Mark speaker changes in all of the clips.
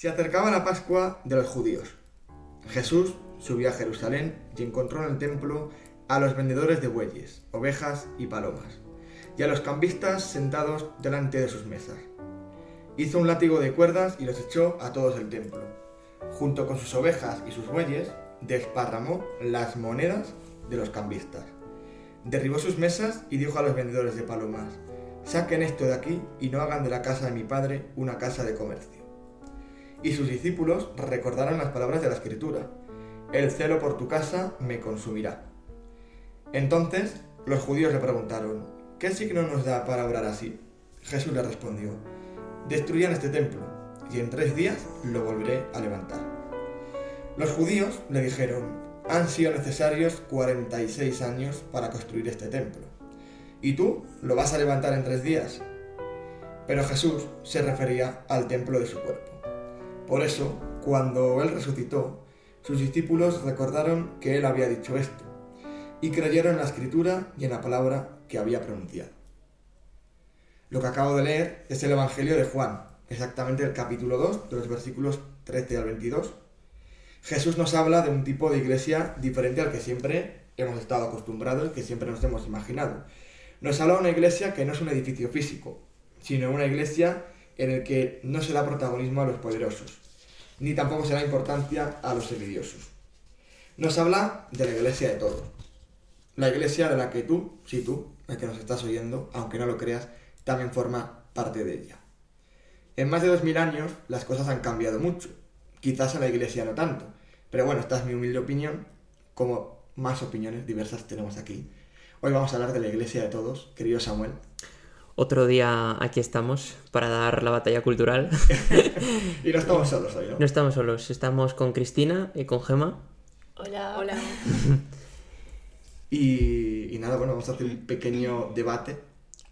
Speaker 1: Se acercaba la Pascua de los judíos. Jesús subió a Jerusalén y encontró en el templo a los vendedores de bueyes, ovejas y palomas, y a los cambistas sentados delante de sus mesas. Hizo un látigo de cuerdas y los echó a todos el templo. Junto con sus ovejas y sus bueyes, desparramó las monedas de los cambistas. Derribó sus mesas y dijo a los vendedores de palomas, saquen esto de aquí y no hagan de la casa de mi padre una casa de comercio. Y sus discípulos recordaron las palabras de la escritura, el celo por tu casa me consumirá. Entonces los judíos le preguntaron, ¿qué signo nos da para obrar así? Jesús le respondió, destruyan este templo y en tres días lo volveré a levantar. Los judíos le dijeron, han sido necesarios 46 años para construir este templo. ¿Y tú lo vas a levantar en tres días? Pero Jesús se refería al templo de su cuerpo. Por eso, cuando Él resucitó, sus discípulos recordaron que Él había dicho esto, y creyeron en la escritura y en la palabra que había pronunciado. Lo que acabo de leer es el Evangelio de Juan, exactamente el capítulo 2, de los versículos 13 al 22. Jesús nos habla de un tipo de iglesia diferente al que siempre hemos estado acostumbrados que siempre nos hemos imaginado. Nos habla de una iglesia que no es un edificio físico, sino una iglesia en el que no se da protagonismo a los poderosos, ni tampoco se da importancia a los envidiosos. Nos habla de la iglesia de todos. La iglesia de la que tú, sí tú, el que nos estás oyendo, aunque no lo creas, también forma parte de ella. En más de dos mil años las cosas han cambiado mucho. Quizás en la iglesia no tanto. Pero bueno, esta es mi humilde opinión, como más opiniones diversas tenemos aquí. Hoy vamos a hablar de la iglesia de todos, querido Samuel.
Speaker 2: Otro día aquí estamos para dar la batalla cultural.
Speaker 1: y no estamos solos hoy, ¿no?
Speaker 2: No estamos solos, estamos con Cristina y con Gema.
Speaker 3: Hola. Hola.
Speaker 1: y, y nada, bueno, vamos a hacer un pequeño debate.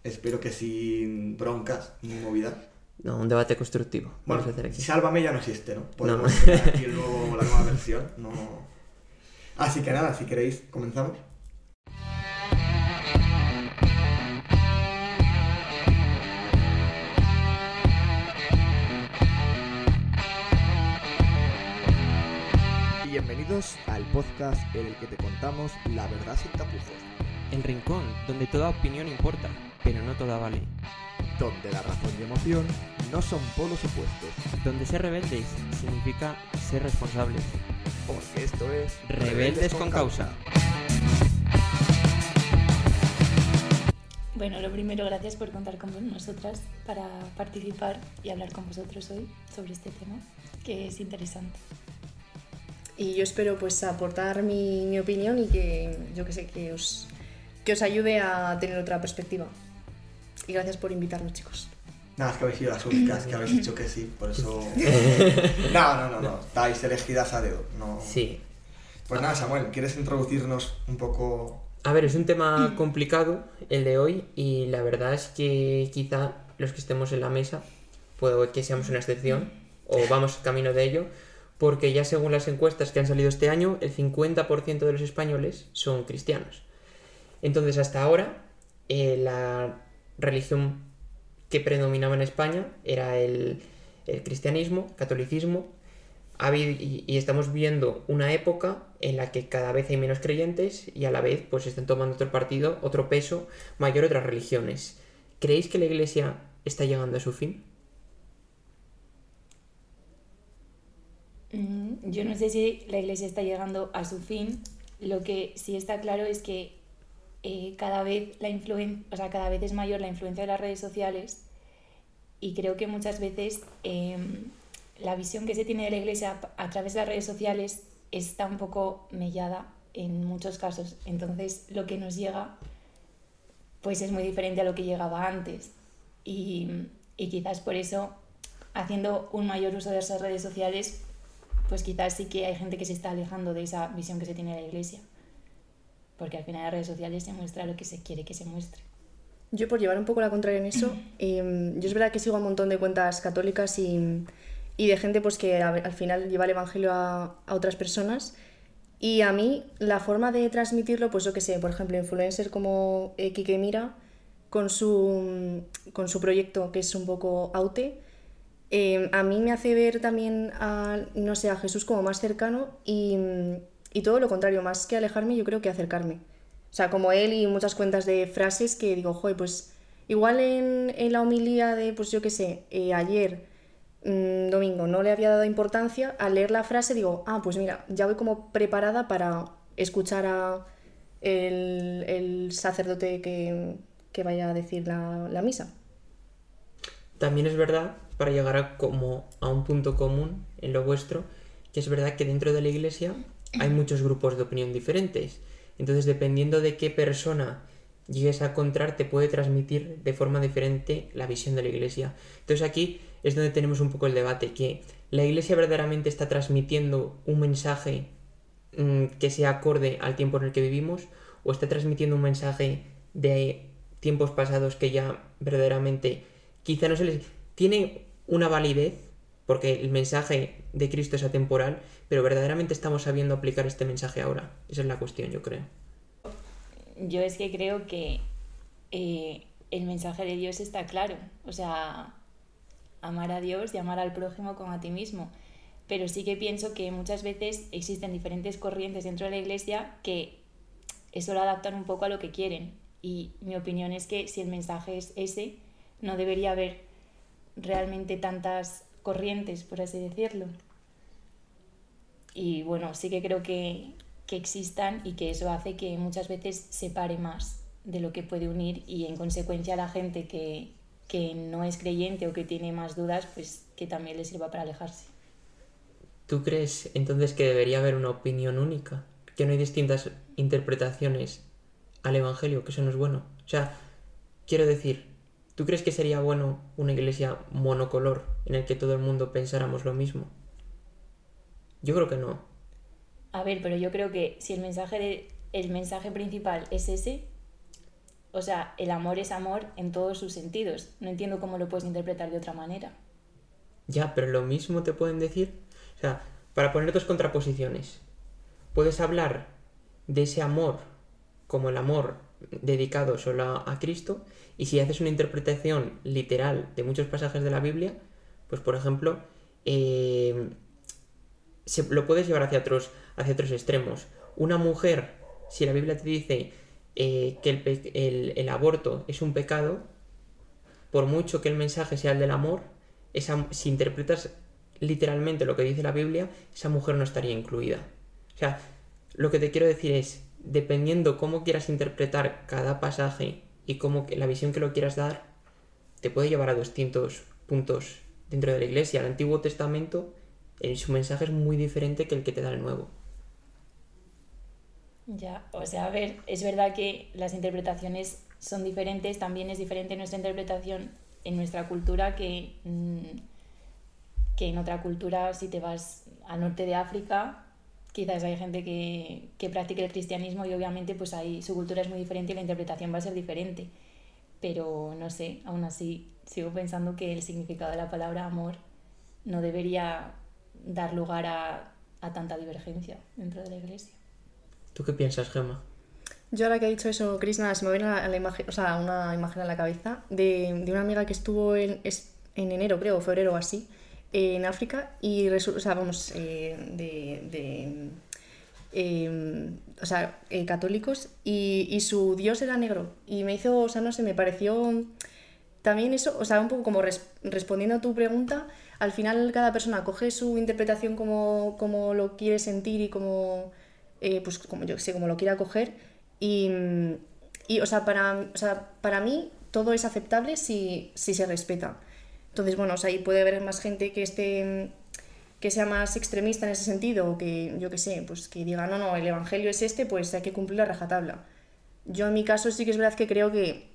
Speaker 1: Espero que sin broncas ni movida.
Speaker 2: No, un debate constructivo.
Speaker 1: Bueno,
Speaker 2: vamos a hacer aquí.
Speaker 1: Sálvame ya no existe, ¿no? Podemos
Speaker 2: No.
Speaker 1: hacer aquí el nuevo- la nueva versión. No... Así que nada, si queréis, comenzamos. Bienvenidos al podcast en el que te contamos la verdad sin tapujos,
Speaker 2: El rincón, donde toda opinión importa, pero no toda vale.
Speaker 1: donde la razón y emoción no son polos opuestos,
Speaker 2: Donde ser rebeldes significa ser responsables.
Speaker 1: porque esto es
Speaker 2: Rebeldes con causa.
Speaker 3: Bueno, lo primero, gracias por contar con nosotras para participar y hablar con vosotros hoy sobre este tema, que es interesante.
Speaker 4: Y yo espero pues aportar mi, mi opinión y que yo que sé que os, que os ayude a tener otra perspectiva. Y gracias por invitarnos, chicos.
Speaker 1: Nada, es que habéis sido las únicas que habéis dicho que sí, por eso... No, no, no, no, estáis elegidas a dedo. No...
Speaker 2: Sí.
Speaker 1: Pues nada, Samuel, ¿quieres introducirnos un poco?
Speaker 2: A ver, es un tema complicado el de hoy y la verdad es que quizá los que estemos en la mesa puede que seamos una excepción o vamos camino de ello porque ya según las encuestas que han salido este año el 50% de los españoles son cristianos. Entonces hasta ahora eh, la religión que predominaba en España era el, el cristianismo, catolicismo, y, y estamos viendo una época en la que cada vez hay menos creyentes y a la vez pues están tomando otro partido, otro peso mayor otras religiones. ¿Creéis que la iglesia está llegando a su fin?
Speaker 3: Yo no sé si la iglesia está llegando a su fin. Lo que sí está claro es que eh, cada vez la influen- o sea, cada vez es mayor la influencia de las redes sociales y creo que muchas veces em, la visión que se tiene de la iglesia a través de las redes sociales está un poco mellada en muchos casos. Entonces lo que nos llega pues es muy diferente a lo que llegaba antes. Y, y quizás por eso, haciendo un mayor uso de esas redes sociales, pues quizás sí que hay gente que se está alejando de esa visión que se tiene de la iglesia. Porque al final las redes sociales se muestra lo que se quiere que se muestre.
Speaker 4: Yo por llevar un poco la contraria en eso, em, yo es verdad que sigo a un montón de cuentas católicas y, y de gente pues que a al final lleva el Evangelio a, a otras personas. Y a mí la forma de transmitirlo, pues yo que sé, por ejemplo, influencers como eh, Quique Mira, con su, con su proyecto que es un poco Aute, eh, a mí me hace ver también a, no sé, a Jesús como más cercano y, y todo lo contrario, más que alejarme, yo creo que acercarme. O sea, como él y muchas cuentas de frases que digo, joder, pues igual en, en la homilía de, pues yo qué sé, eh, ayer, mm, domingo, no le había dado importancia, al leer la frase digo, ah, pues mira, ya voy como preparada para escuchar a el, el sacerdote que, que vaya a decir la, la misa.
Speaker 2: También es verdad, para llegar a, como a un punto común en lo vuestro, que es verdad que dentro de la iglesia hay muchos grupos de opinión diferentes. Entonces, dependiendo de qué persona llegues a encontrar, te puede transmitir de forma diferente la visión de la iglesia. Entonces aquí es donde tenemos un poco el debate, que la iglesia verdaderamente está transmitiendo un mensaje mm, que sea acorde al tiempo en el que vivimos, o está transmitiendo un mensaje de tiempos pasados que ya verdaderamente quizá no se les... tiene una validez, porque el mensaje de Cristo es atemporal, pero verdaderamente estamos sabiendo aplicar este mensaje ahora. Esa es la cuestión, yo creo.
Speaker 3: Yo es que creo que eh, el mensaje de Dios está claro. O sea, amar a Dios y amar al prójimo como a ti mismo. Pero sí que pienso que muchas veces existen diferentes corrientes dentro de la iglesia que eso lo adaptan un poco a lo que quieren. Y mi opinión es que si el mensaje es ese, no debería haber realmente tantas corrientes, por así decirlo. Y bueno, sí que creo que, que existan y que eso hace que muchas veces separe más de lo que puede unir y en consecuencia la gente que, que no es creyente o que tiene más dudas, pues que también le sirva para alejarse.
Speaker 2: ¿Tú crees entonces que debería haber una opinión única? ¿Que no hay distintas interpretaciones al Evangelio? ¿Que eso no es bueno? O sea, quiero decir, ¿tú crees que sería bueno una iglesia monocolor en el que todo el mundo pensáramos lo mismo? Yo creo que no.
Speaker 3: A ver, pero yo creo que si el mensaje, de, el mensaje principal es ese, o sea, el amor es amor en todos sus sentidos. No entiendo cómo lo puedes interpretar de otra manera.
Speaker 2: Ya, pero lo mismo te pueden decir. O sea, para poner dos contraposiciones, puedes hablar de ese amor como el amor dedicado solo a, Cristo, y si haces una interpretación literal de muchos pasajes de la Biblia, pues por ejemplo, eh, se, lo puedes llevar hacia otros, hacia otros extremos. Una mujer, si la Biblia te dice eh, que el, el- el aborto es un pecado, por mucho que el mensaje sea el del amor, esa, si interpretas literalmente lo que dice la Biblia, esa mujer no estaría incluida. O sea, lo que te quiero decir es, dependiendo cómo quieras interpretar cada pasaje y cómo la visión que lo quieras dar, te puede llevar a distintos puntos dentro de la iglesia. El Antiguo Testamento, eh, su mensaje es muy diferente que el que te da el Nuevo.
Speaker 3: Ya, o sea, a ver, es verdad que las interpretaciones son diferentes, también es diferente nuestra interpretación en nuestra cultura que, mm, que en otra cultura, si te vas al norte de África, quizás hay gente que, que practique el cristianismo y obviamente pues ahí su cultura es muy diferente y la interpretación va a ser diferente. Pero no sé, aún así sigo pensando que el significado de la palabra amor no debería dar lugar a, a tanta divergencia dentro de la iglesia.
Speaker 2: ¿Tú qué piensas, Gemma?
Speaker 4: Yo ahora que ha dicho eso, nada, se me viene a la imagen, o sea, una imagen a la cabeza de, de una amiga que estuvo en, es- en enero, creo, o febrero o así, en África y o sea, vamos, eh, de, de, eh, o sea, eh, católicos y, y su dios era negro y me hizo, o sea, no sé, me pareció también eso, o sea, un poco como res- respondiendo a tu pregunta, al final cada persona coge su interpretación como, como lo quiere sentir y como, eh, pues como yo sé, como lo quiera coger. Y, y, o, sea, para, o sea, para mí todo es aceptable si, si se respeta. Entonces, bueno, o sea, ahí puede haber más gente que esté que sea más extremista en ese sentido, o que yo que sé, pues que diga, no, no, el evangelio es este, pues hay que cumplir la rajatabla. Yo en mi caso sí que es verdad que creo que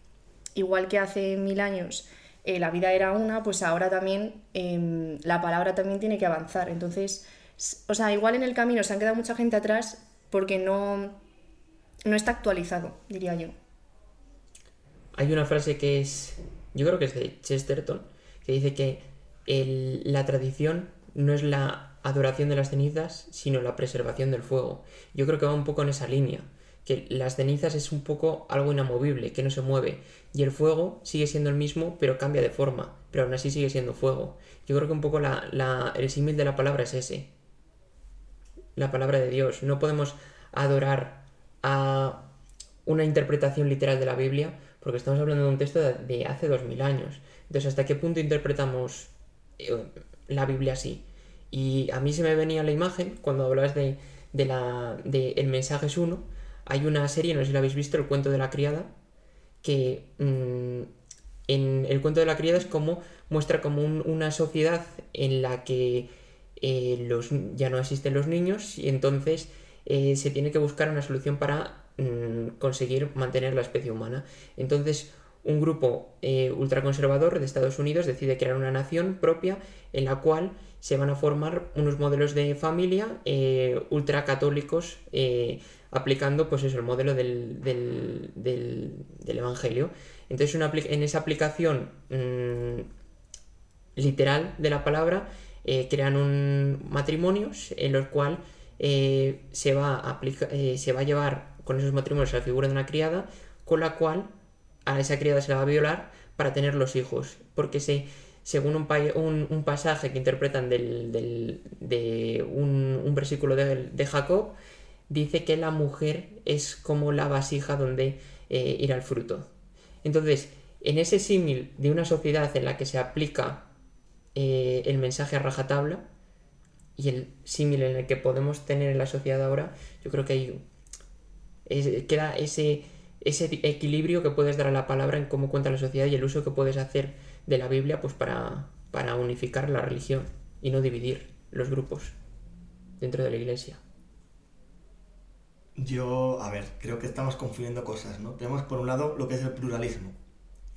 Speaker 4: igual que hace mil años eh, la vida era una, pues ahora también em, la palabra también tiene que avanzar. Entonces, o sea, igual en el camino se han quedado mucha gente atrás porque no, no está actualizado, diría yo.
Speaker 2: Hay una frase que es, yo creo que es de Chesterton, que dice que la tradición no es la adoración de las cenizas, sino la preservación del fuego. Yo creo que va un poco en esa línea, que las cenizas es un poco algo inamovible, que no se mueve, y el fuego sigue siendo el mismo, pero cambia de forma, pero aún así sigue siendo fuego. Yo creo que un poco el símil de la palabra es ese, la palabra de Dios. No podemos adorar a una interpretación literal de la Biblia, porque estamos hablando de un texto de hace dos mil años. Entonces, ¿hasta qué punto interpretamos eh, la Biblia así? Y a mí se me venía la imagen cuando hablas de, de la El mensaje es uno. Hay una serie, no sé si la habéis visto, El cuento de la criada, que mmm, en el cuento de la criada es como muestra como un, una sociedad en la que eh, los, ya no existen los niños y entonces eh, se tiene que buscar una solución para mmm, conseguir mantener la especie humana. Entonces un grupo eh, ultraconservador de Estados Unidos decide crear una nación propia en la cual se van a formar unos modelos de familia eh, ultracatólicos eh, aplicando pues eso, el modelo del, del, del, Evangelio. Entonces en esa aplicación mmm, literal de la palabra crean un matrimonios en los cuales se, va a se va a llevar con esos matrimonios la figura de una criada con la cual a esa criada se la va a violar para tener los hijos, porque se, según un, pasaje que interpretan del, de un, versículo de, Jacob, dice que la mujer es como la vasija donde eh, irá el fruto. Entonces, en ese símil de una sociedad en la que se aplica eh, el mensaje a rajatabla y el símil en el que podemos tener en la sociedad ahora, yo creo que hay, queda ese ese equilibrio que puedes dar a la palabra en cómo cuenta la sociedad y el uso que puedes hacer de la Biblia pues para, para unificar la religión y no dividir los grupos dentro de la iglesia.
Speaker 1: Yo, a ver, creo que estamos confundiendo cosas, ¿no? Tenemos por un lado lo que es el pluralismo,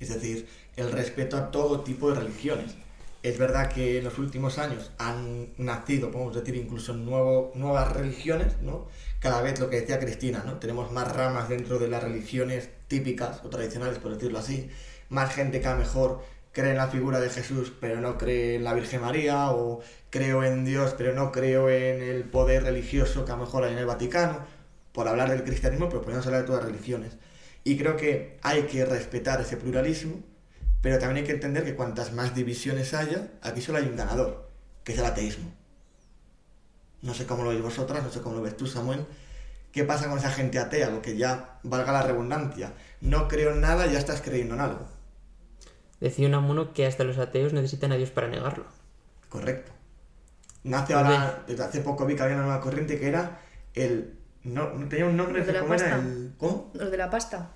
Speaker 1: es decir, el respeto a todo tipo de religiones. Es verdad que en los últimos años han nacido, podemos decir, incluso nuevas religiones, ¿no? Cada vez lo que decía Cristina, ¿no? Tenemos más ramas dentro de las religiones típicas o tradicionales, por decirlo así. Más gente que a mejor cree en la figura de Jesús, pero no cree en la Virgen María, o creo en Dios, pero no creo en el poder religioso que a lo mejor hay en el Vaticano, por hablar del cristianismo, pero podemos hablar de todas las religiones. Y creo que hay que respetar ese pluralismo, pero también hay que entender que cuantas más divisiones haya, aquí solo hay un ganador, que es el ateísmo. No sé cómo lo veis vosotras, no sé cómo lo ves tú, Samuel. ¿Qué pasa con esa gente atea? Lo que ya valga la redundancia. No creo en nada, ya estás creyendo en algo.
Speaker 2: Decía Unamuno que hasta los ateos necesitan a Dios para negarlo.
Speaker 1: Correcto. Nace ahora, desde hace poco vi que había una nueva corriente que era el. No, tenía un nombre,
Speaker 4: de la
Speaker 1: ¿cómo
Speaker 4: pasta.
Speaker 1: era? El, ¿Cómo?
Speaker 4: Los de la pasta.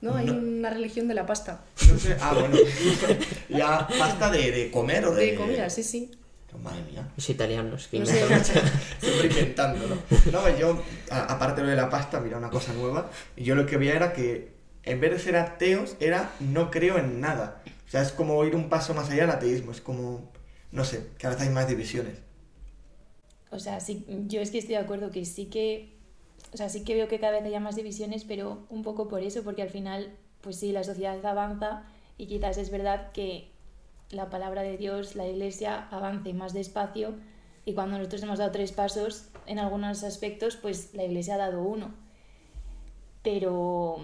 Speaker 4: ¿No? Hay una religión de la pasta.
Speaker 1: No sé. Ah, bueno. la pasta de, de comer o de.
Speaker 4: De comida, sí, sí.
Speaker 1: Madre mía.
Speaker 2: Los italianos, que
Speaker 4: No sé.
Speaker 2: inventan mucho.
Speaker 1: Siempre inventando, ¿no? No, yo, a- aparte de lo de la pasta, mira una cosa nueva. Y yo lo que veía era que en vez de ser ateos, era no creo en nada. O sea, es como ir un paso más allá del ateísmo. Es como, no sé, que a veces hay más divisiones.
Speaker 3: O sea, sí, yo es que estoy de acuerdo que sí que, o sea, sí que veo que cada vez haya más divisiones, pero un poco por eso, porque al final, pues sí, la sociedad avanza y quizás es verdad que la palabra de Dios, la iglesia, avance más despacio y cuando nosotros hemos dado tres pasos en algunos aspectos, pues la iglesia ha dado uno. Pero,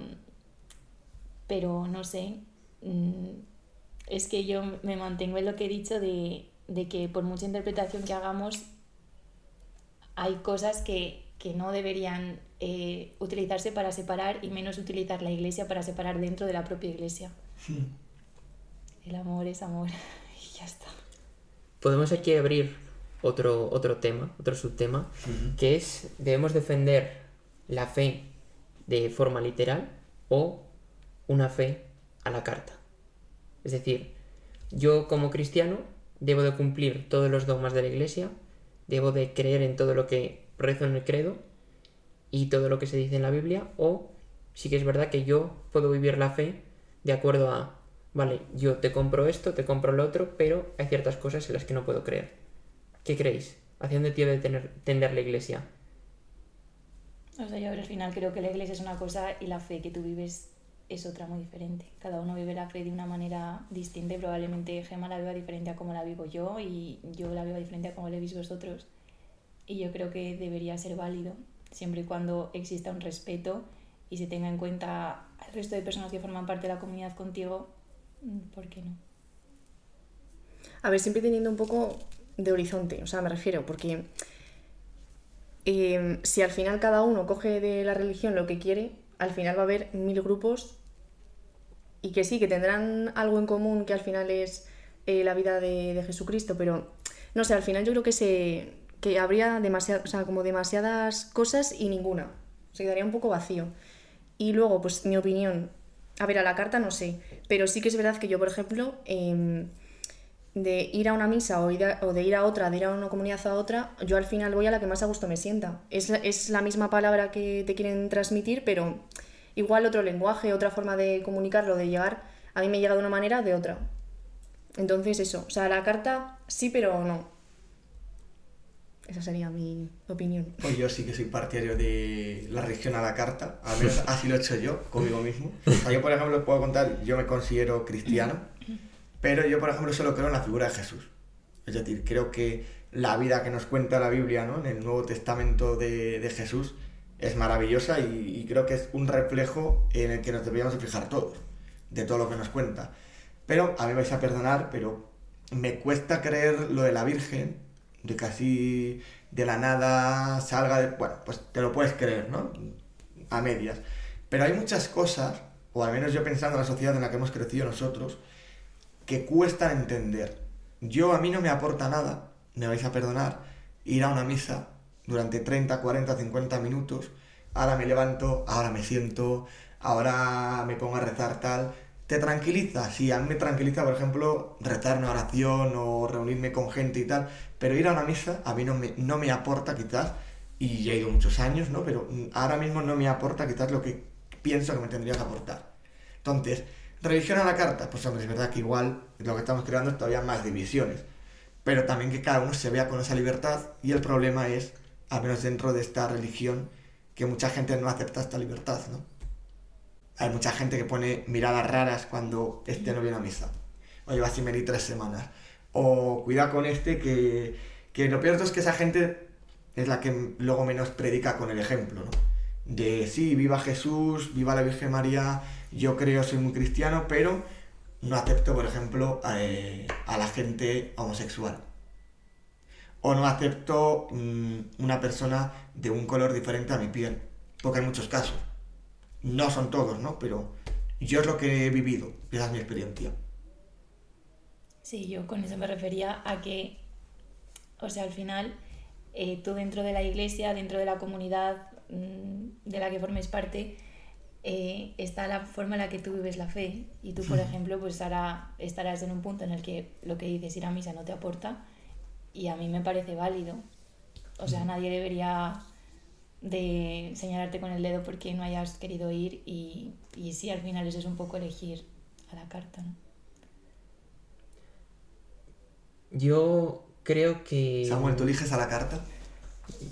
Speaker 3: pero no sé, mm, es que yo me mantengo en lo que he dicho de, de que por mucha interpretación que hagamos, hay cosas que, que no deberían eh, utilizarse para separar y menos utilizar la iglesia para separar dentro de la propia iglesia. El amor es amor y ya está.
Speaker 2: Podemos aquí abrir otro, otro tema, otro subtema, que es, debemos defender la fe de forma literal o una fe a la carta. Es decir, yo como cristiano debo de cumplir todos los dogmas de la iglesia, debo de creer en todo lo que rezo en el credo y todo lo que se dice en la Biblia, o sí que es verdad que yo puedo vivir la fe de acuerdo a, vale, yo te compro esto, te compro lo otro, pero hay ciertas cosas en las que no puedo creer. ¿Qué creéis? ¿Hacia dónde tiene de tener, tender la iglesia?
Speaker 3: O sea, yo al final creo que la iglesia es una cosa y la fe que tú vives es otra muy diferente. Cada uno vive la fe de una manera distinta y probablemente Gemma la viva diferente a como la vivo yo y yo la vivo diferente a como la veis vosotros. Y yo creo que debería ser válido siempre y cuando exista un respeto y se tenga en cuenta al resto de personas que forman parte de la comunidad contigo, ¿por qué no?
Speaker 4: A ver, siempre teniendo un poco de horizonte, o sea, me refiero, porque eh, si al final cada uno coge de la religión lo que quiere, al final va a haber mil grupos y que sí, que tendrán algo en común que al final es eh, la vida de, de, Jesucristo, pero no sé, al final yo creo que se que habría demasiado, o sea, como demasiadas cosas y ninguna. Se quedaría un poco vacío. Y luego, pues mi opinión, a ver, a la carta no sé, pero sí que es verdad que yo, por ejemplo, eh, de ir a una misa o, o, de ir a otra, de ir a una comunidad a otra, yo al final voy a la que más a gusto me sienta. Es, es la misma palabra que te quieren transmitir, pero igual otro lenguaje, otra forma de comunicarlo, de llegar, a mí me llega de una manera, de otra. Entonces eso, o sea, la carta sí, pero no. Esa sería mi opinión.
Speaker 1: Pues yo sí que soy partidario de la religión a la carta, al menos así lo he hecho yo conmigo mismo. O sea, yo, por ejemplo, os puedo contar, yo me considero cristiano, pero yo, por ejemplo, solo creo en la figura de Jesús. Es decir, creo que la vida que nos cuenta la Biblia, ¿no? En el Nuevo Testamento de, de Jesús, es maravillosa y, y, creo que es un reflejo en el que nos deberíamos fijar todos, de todo lo que nos cuenta. Pero a mí vais a perdonar, pero me cuesta creer lo de la Virgen, de casi de la nada salga de... Bueno, pues te lo puedes creer, ¿no? A medias. Pero hay muchas cosas, o al menos yo pensando en la sociedad en la que hemos crecido nosotros, que cuestan entender. Yo a mí no me aporta nada, me vais a perdonar, ir a una misa durante 30, 40, 50 minutos, ahora me levanto, ahora me siento, ahora me pongo a rezar tal. ¿Te tranquiliza? Sí, a mí me tranquiliza, por ejemplo, rezar una oración o reunirme con gente y tal, pero ir a una misa a mí no me, no me aporta quizás, y ya he ido muchos años, ¿no? Pero ahora mismo no me aporta quizás lo que pienso que me tendría que aportar. Entonces, religión a la carta, pues hombre, es verdad que igual lo que estamos creando es todavía más divisiones, pero también que cada uno se vea con esa libertad y el problema es, al menos dentro de esta religión, que mucha gente no acepta esta libertad, ¿no? Hay mucha gente que pone miradas raras cuando este no viene a misa. O lleva venir tres semanas. O cuida con este que, que lo peor es que esa gente es la que luego menos predica con el ejemplo, ¿no? De sí, viva Jesús, viva la Virgen María, yo creo, soy muy cristiano, pero no acepto, por ejemplo, eh, a la gente homosexual. O no acepto mmm, una persona de un color diferente a mi piel, porque hay muchos casos. No son todos, ¿no? Pero yo es lo que he vivido, esa es mi experiencia.
Speaker 3: Sí, yo con eso me refería a que, o sea, al final, eh, tú dentro de la iglesia, dentro de la comunidad mmm, de la que formes parte, eh, está la forma en la que tú vives la fe. Y tú, por ejemplo, pues ahora estarás en un punto en el que lo que dices ir a misa no te aporta y a mí me parece válido. O sea, nadie debería de señalarte con el dedo porque no hayas querido ir y, y sí, al final eso es un poco elegir a la carta, ¿no?
Speaker 2: Yo creo que...
Speaker 1: Samuel, ¿tú eliges a la carta?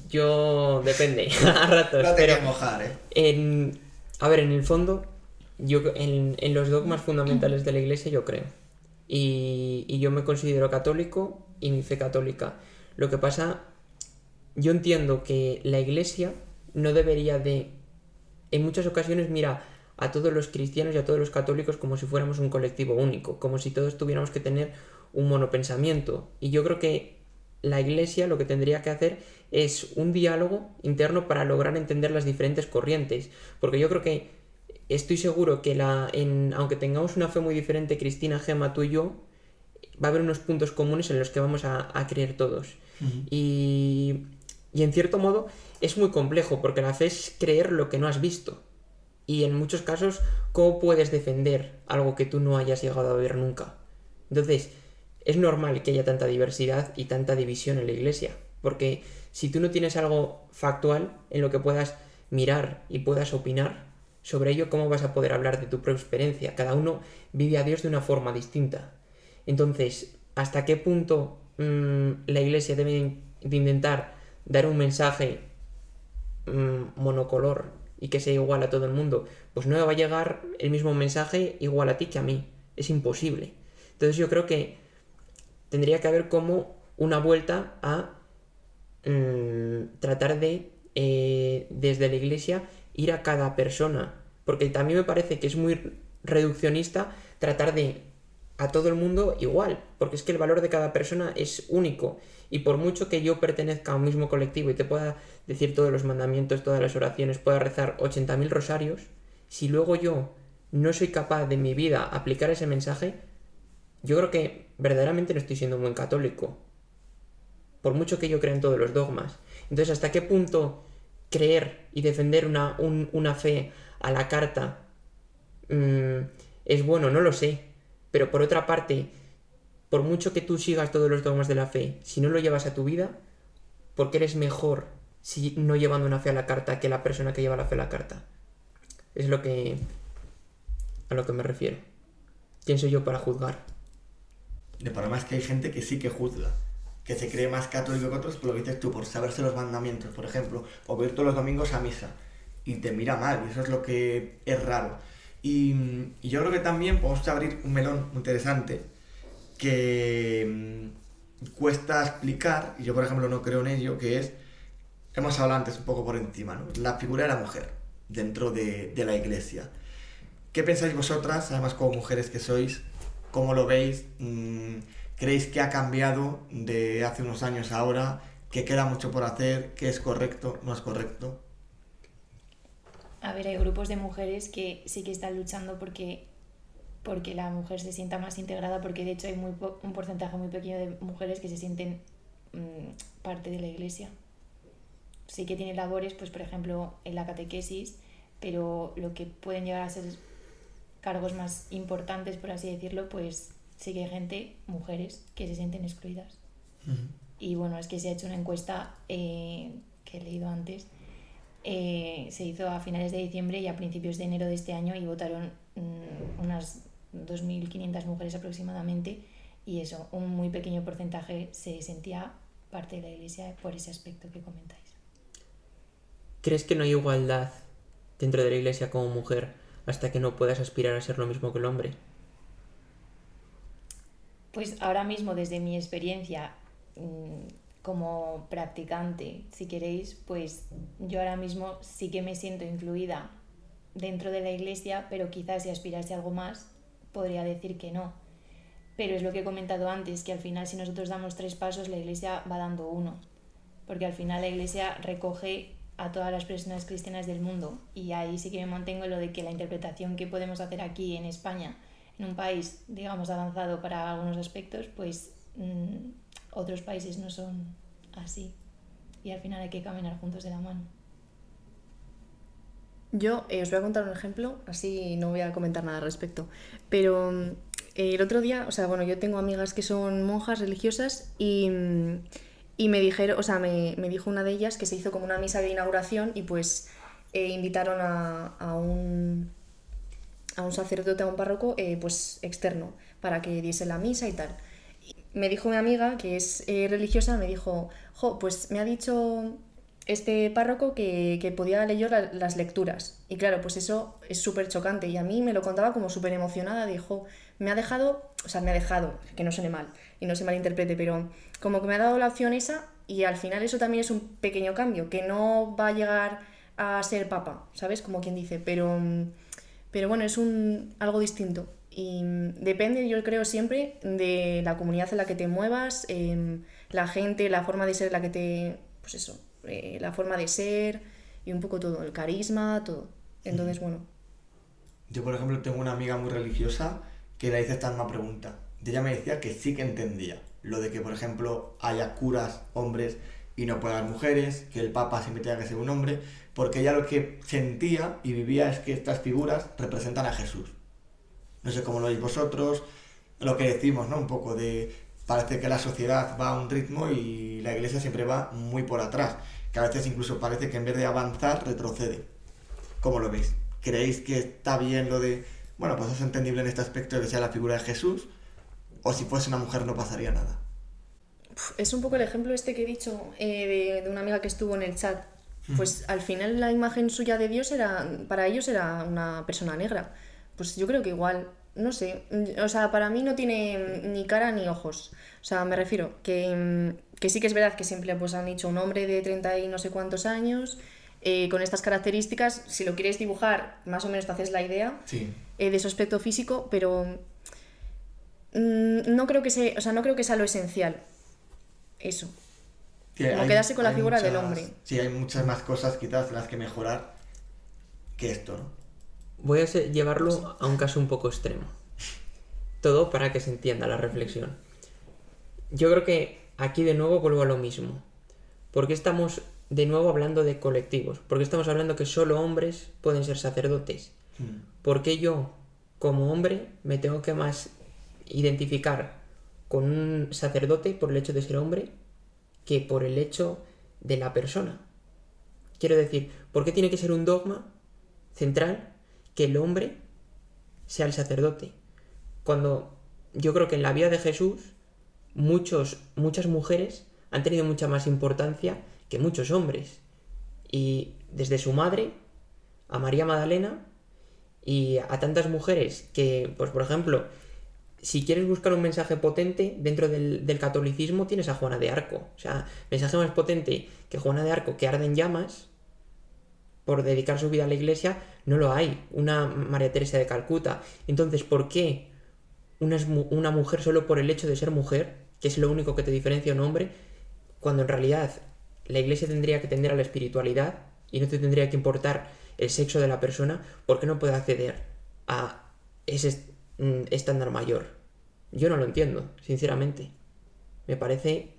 Speaker 2: Yo... depende, a ratos.
Speaker 1: No te
Speaker 2: pero
Speaker 1: mojar, ¿eh?
Speaker 2: En... A ver, en el fondo, yo en, en, los dogmas fundamentales de la iglesia yo creo. Y, y yo me considero católico y mi fe católica. Lo que pasa yo entiendo que la iglesia no debería de, en muchas ocasiones, mira a todos los cristianos y a todos los católicos como si fuéramos un colectivo único, como si todos tuviéramos que tener un monopensamiento. Y yo creo que la iglesia lo que tendría que hacer es un diálogo interno para lograr entender las diferentes corrientes. Porque yo creo que estoy seguro que la, en, aunque tengamos una fe muy diferente, Cristina, Gema, tú y yo, va a haber unos puntos comunes en los que vamos a, a creer todos. Uh -huh. Y y en cierto modo es muy complejo porque la fe es creer lo que no has visto. Y en muchos casos, ¿cómo puedes defender algo que tú no hayas llegado a ver nunca? Entonces, es normal que haya tanta diversidad y tanta división en la iglesia. Porque si tú no tienes algo factual en lo que puedas mirar y puedas opinar sobre ello, ¿cómo vas a poder hablar de tu propia experiencia? Cada uno vive a Dios de una forma distinta. Entonces, ¿hasta qué punto mmm, la iglesia debe de intentar dar un mensaje mmm, monocolor y que sea igual a todo el mundo, pues no va a llegar el mismo mensaje igual a ti que a mí. Es imposible. Entonces yo creo que tendría que haber como una vuelta a mmm, tratar de eh, desde la iglesia ir a cada persona. Porque también me parece que es muy reduccionista tratar de a todo el mundo igual, porque es que el valor de cada persona es único. Y por mucho que yo pertenezca a un mismo colectivo y te pueda decir todos los mandamientos, todas las oraciones, pueda rezar 80.000 rosarios, si luego yo no soy capaz de mi vida aplicar ese mensaje, yo creo que verdaderamente no estoy siendo un buen católico. Por mucho que yo crea en todos los dogmas. Entonces, ¿hasta qué punto creer y defender una, una fe a la carta mm, es bueno? No lo sé. Pero por otra parte, por mucho que tú sigas todos los dogmas de la fe, si no lo llevas a tu vida, ¿por qué eres mejor si no llevando una fe a la carta que la persona que lleva la fe a la carta? Es lo que a lo que me refiero. ¿Quién soy yo para juzgar?
Speaker 1: El problema es que hay gente que sí que juzga, que se cree más católico que otros por lo que dices tú, por saberse los mandamientos, por ejemplo, o ir todos los domingos a misa, y te mira mal, y eso es lo que es raro. Y, yo creo que también podemos abrir un melón interesante que mm, cuesta explicar, y yo por ejemplo no creo en ello, que es, hemos hablado antes un poco por encima, ¿no? la figura de la mujer dentro de, de la iglesia. ¿Qué pensáis vosotras, además como mujeres que sois? ¿Cómo lo veis? Mm, ¿Creéis que ha cambiado de hace unos años a ahora? ¿Que queda mucho por hacer? ¿Qué es correcto? ¿No es correcto?
Speaker 3: A ver, hay grupos de mujeres que sí que están luchando porque, porque la mujer se sienta más integrada, porque de hecho hay muy un porcentaje muy pequeño de mujeres que se sienten mm, parte de la iglesia. Sí que tienen labores, pues por ejemplo, en la catequesis, pero lo que pueden llegar a ser cargos más importantes, por así decirlo, pues sí que hay gente, mujeres, que se sienten excluidas. Y bueno, es que se ha hecho una encuesta eh, que he leído antes, eh, se hizo a finales de diciembre y a principios de enero de este año y votaron mm, unas 2.500 mujeres aproximadamente y eso, un muy pequeño porcentaje se sentía parte de la iglesia por ese aspecto que comentáis.
Speaker 2: ¿Crees que no hay igualdad dentro de la iglesia como mujer hasta que no puedas aspirar a ser lo mismo que el hombre?
Speaker 3: Pues ahora mismo, desde mi experiencia mm, como practicante, si queréis, pues yo ahora mismo sí que me siento incluida dentro de la iglesia, pero quizás si aspirase a algo más, podría decir que no. Pero es lo que he comentado antes, que al final si nosotros damos tres pasos, la iglesia va dando uno. Porque al final la iglesia recoge a todas las personas cristianas del mundo. Y ahí sí que me mantengo lo de que la interpretación que podemos hacer aquí en España, en un país, digamos, avanzado para algunos aspectos, pues mm, otros países no son así. Y al final hay que caminar juntos de la mano.
Speaker 4: Yo eh, os voy a contar un ejemplo, así no voy a comentar nada al respecto. Pero mm, el otro día, o sea, bueno, yo tengo amigas que son monjas religiosas y mm, y me dijeron, o sea, me, dijo una de ellas que se hizo como una misa de inauguración y pues eh, invitaron a, un, a un sacerdote, a un párroco, eh, pues externo, para que diese la misa y tal. me dijo mi amiga, que es eh, religiosa, me dijo, jo, pues me ha dicho este párroco que, que podía leer las lecturas. Y claro, pues eso es súper chocante. Y a mí me lo contaba como súper emocionada. Dijo, me ha dejado, o sea, me ha dejado, que no suene mal y no se malinterprete, pero como que me ha dado la opción esa y al final eso también es un pequeño cambio, que no va a llegar a ser papa, ¿sabes? Como quien dice, pero, pero bueno, es un, algo distinto. Y depende, yo creo, siempre de la comunidad en la que te muevas, em, la gente, la forma de ser, la que te. Pues eso, eh, la forma de ser y un poco todo, el carisma, todo. Entonces, bueno.
Speaker 1: Yo, por ejemplo, tengo una amiga muy religiosa que le hice esta misma pregunta. Y ella me decía que sí que entendía lo de que, por ejemplo, haya curas hombres y no puedan mujeres, que el Papa siempre tenga que ser un hombre, porque ella lo que sentía y vivía es que estas figuras representan a Jesús. No sé cómo lo veis vosotros, lo que decimos, ¿no? Un poco de, parece que la sociedad va a un ritmo y la iglesia siempre va muy por atrás, que a veces incluso parece que en vez de avanzar, retrocede. ¿Cómo lo veis? ¿Creéis que está bien lo de, bueno, pues es entendible en este aspecto de que sea la figura de Jesús? o si fuese una mujer no pasaría nada.
Speaker 4: Es un poco el ejemplo este que he dicho eh, de, una amiga que estuvo en el chat. Pues al final la imagen suya de Dios era, para ellos era una persona negra. Pues yo creo que igual no sé, o sea, para mí no tiene ni cara ni ojos. O sea, me refiero que, mm, que sí que es verdad que siempre pues, han dicho un hombre de 30 y no sé cuántos años, eh, con estas características, si lo quieres dibujar, más o menos te haces la idea
Speaker 1: Sí.
Speaker 4: eh, de su aspecto físico, pero mm, no, creo que sea, o sea, no creo que sea lo esencial. Eso.
Speaker 1: Sí,
Speaker 4: Como
Speaker 1: hay-
Speaker 4: quedarse con la figura del hombre.
Speaker 1: Sí, hay muchas más cosas quizás las que mejorar que esto, ¿no?
Speaker 2: Voy a llevarlo a un caso un poco extremo. Todo para que se entienda la reflexión. Yo creo que aquí de nuevo vuelvo a lo mismo. Porque estamos de nuevo hablando de colectivos. Porque estamos hablando que solo hombres pueden ser sacerdotes.
Speaker 1: Mm.
Speaker 2: Porque yo, como hombre, me tengo que más identificar con un sacerdote por el hecho de ser hombre que por el hecho de la persona. Quiero decir, ¿por qué tiene que ser un dogma central que el hombre sea el sacerdote? Cuando yo creo que en la vida de Jesús muchos, muchas mujeres han tenido mucha más importancia que muchos hombres. Y desde su madre a María Magdalena y a tantas mujeres que, pues por ejemplo, si quieres buscar un mensaje potente dentro del, del catolicismo, tienes a Juana de Arco. O sea, mensaje más potente que Juana de Arco, que arde en llamas por dedicar su vida a la iglesia, no lo hay. Una María Teresa de Calcuta. Entonces, ¿por qué una, una mujer solo por el hecho de ser mujer, que es lo único que te diferencia a un hombre, cuando en realidad la iglesia tendría que tender a la espiritualidad y no te tendría que importar el sexo de la persona, ¿por qué no puede acceder a ese mm, estándar mayor? Yo no lo entiendo, sinceramente. Me parece...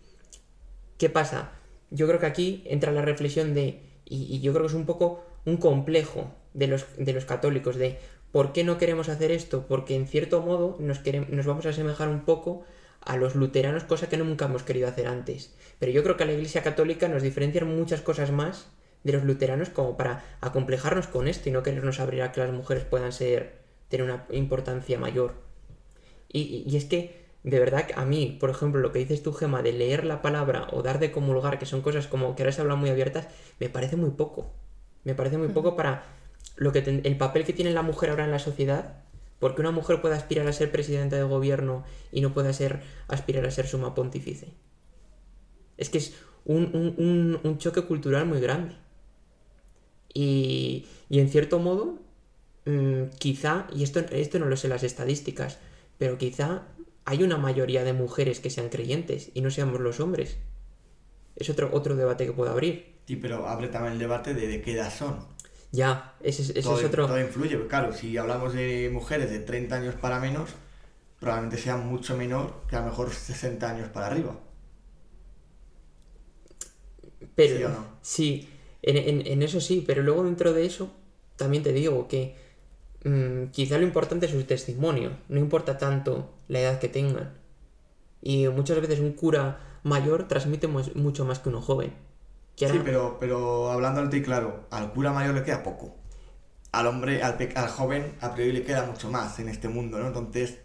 Speaker 2: ¿Qué pasa? Yo creo que aquí entra la reflexión de... Y, yo creo que es un poco un complejo de los, de los católicos, de ¿por qué no queremos hacer esto? Porque en cierto modo nos, querem- nos vamos a asemejar un poco a los luteranos, cosa que nunca hemos querido hacer antes. Pero yo creo que a la Iglesia Católica nos diferencian muchas cosas más de los luteranos como para acomplejarnos con esto y no querernos abrir a que las mujeres puedan ser tener una importancia mayor. Y- y es que, de verdad, que a mí, por ejemplo, lo que dices tú, Gema, de leer la palabra o dar de comulgar, que son cosas como que ahora se hablan muy abiertas, me parece muy poco. Me parece muy poco para lo que el papel que tiene la mujer ahora en la sociedad. Porque una mujer puede aspirar a ser presidenta de gobierno y no puede ser, aspirar a ser suma pontífice. Es que es un, un- un- un choque cultural muy grande. Y, y en cierto modo, mm, quizá, y esto, esto no lo sé las estadísticas, pero quizá hay una mayoría de mujeres que sean creyentes y no seamos los hombres. Es otro, otro debate que puedo abrir.
Speaker 1: Sí, pero abre también el debate de, de qué edad son.
Speaker 2: Ya, ese, es- ese
Speaker 1: todo,
Speaker 2: es otro...
Speaker 1: todo influye, claro, si hablamos de mujeres de 30 años para menos, probablemente sea mucho menor que a lo mejor 60 años para arriba.
Speaker 2: Pero,
Speaker 1: ¿Sí o no?
Speaker 2: sí, en, en- en eso sí, pero luego dentro de eso también te digo que mm, quizá lo importante es su testimonio, no importa tanto la edad que tengan. Y muchas veces un cura mayor transmite mu- mucho más que uno joven. Que
Speaker 1: Sí, pero, pero hablando alto y claro, al cura mayor le queda poco. Al hombre, al, al joven, a priori le queda mucho más en este mundo, ¿no? Entonces,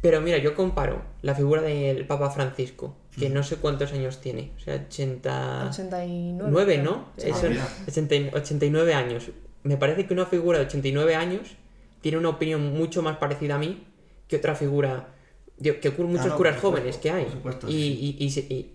Speaker 2: Pero mira, yo comparo la figura del Papa Francisco, que no sé cuántos años tiene, o sea, 80...
Speaker 4: 89.
Speaker 2: 9,
Speaker 4: creo.
Speaker 2: ¿no? Eso,
Speaker 1: Ah, mira.
Speaker 2: 80 y- 89 años. Me parece que una figura de 89 años tiene una opinión mucho más parecida a mí que otra figura, que muchos
Speaker 1: no,
Speaker 2: curas
Speaker 1: supuesto,
Speaker 2: jóvenes que hay.
Speaker 1: por supuesto,
Speaker 2: y,
Speaker 1: sí,
Speaker 2: y- y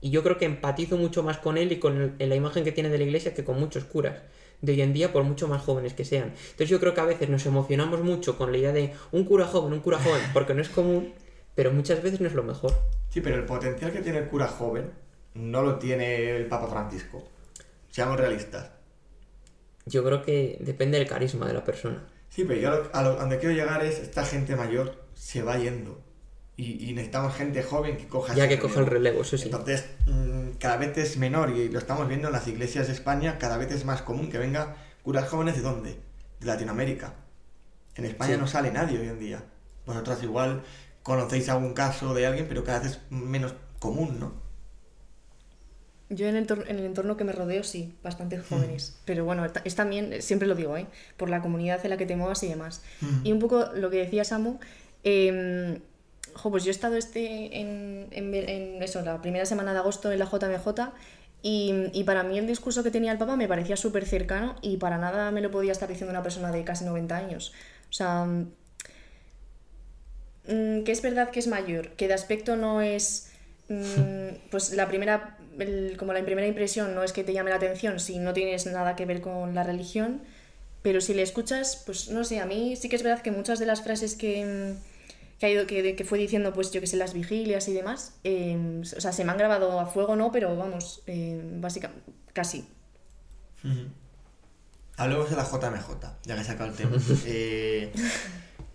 Speaker 2: y- yo creo que empatizo mucho más con él y con el- en la imagen que tiene de la iglesia que con muchos curas de hoy en día, por mucho más jóvenes que sean. Entonces yo creo que a veces nos emocionamos mucho con la idea de un cura joven, un cura joven, porque no es común, pero muchas veces no es lo mejor.
Speaker 1: sí, pero el potencial que tiene el cura joven no lo tiene el Papa Francisco. Seamos realistas.
Speaker 2: Yo creo que depende del carisma de la persona.
Speaker 1: Sí, pero yo a lo, a lo- a donde quiero llegar es esta gente mayor se va yendo. Y, y necesitamos gente joven que coja
Speaker 2: Ya que coja el relevo, eso sí.
Speaker 1: Entonces, mm, cada vez es menor y lo estamos viendo en las iglesias de España, cada vez es más común que venga curas jóvenes de dónde? De Latinoamérica. En España
Speaker 2: Sí.
Speaker 1: no sale nadie hoy en día. Vosotros igual conocéis algún caso de alguien, pero cada vez es menos común, ¿no?
Speaker 4: Yo en el, en el entorno que me rodeo sí, bastante jóvenes. Pero bueno, es también, siempre lo digo, ¿eh? por la comunidad en la que te muevas y demás. Y un poco lo que decía Samu, eh, jo, pues yo he estado este en, en, ver- en eso, la primera semana de agosto en la JMJ y, y para mí el discurso que tenía el Papa me parecía súper cercano y para nada me lo podía estar diciendo una persona de casi 90 años. O sea, mm, que es verdad que es mayor, que de aspecto no es, mm, pues la primera, el- como la primera impresión no es que te llame la atención si no tienes nada que ver con la religión, pero si le escuchas, pues no sé, a mí sí que es verdad que muchas de las frases que, mm, que, ha ido, que, que fue diciendo, pues yo que sé, las vigilias y demás, eh, o sea, se me han grabado a fuego, ¿no? Pero vamos, eh, básicamente, casi.
Speaker 1: Hablemos de la JMJ, ya que he sacado el tema. Eh,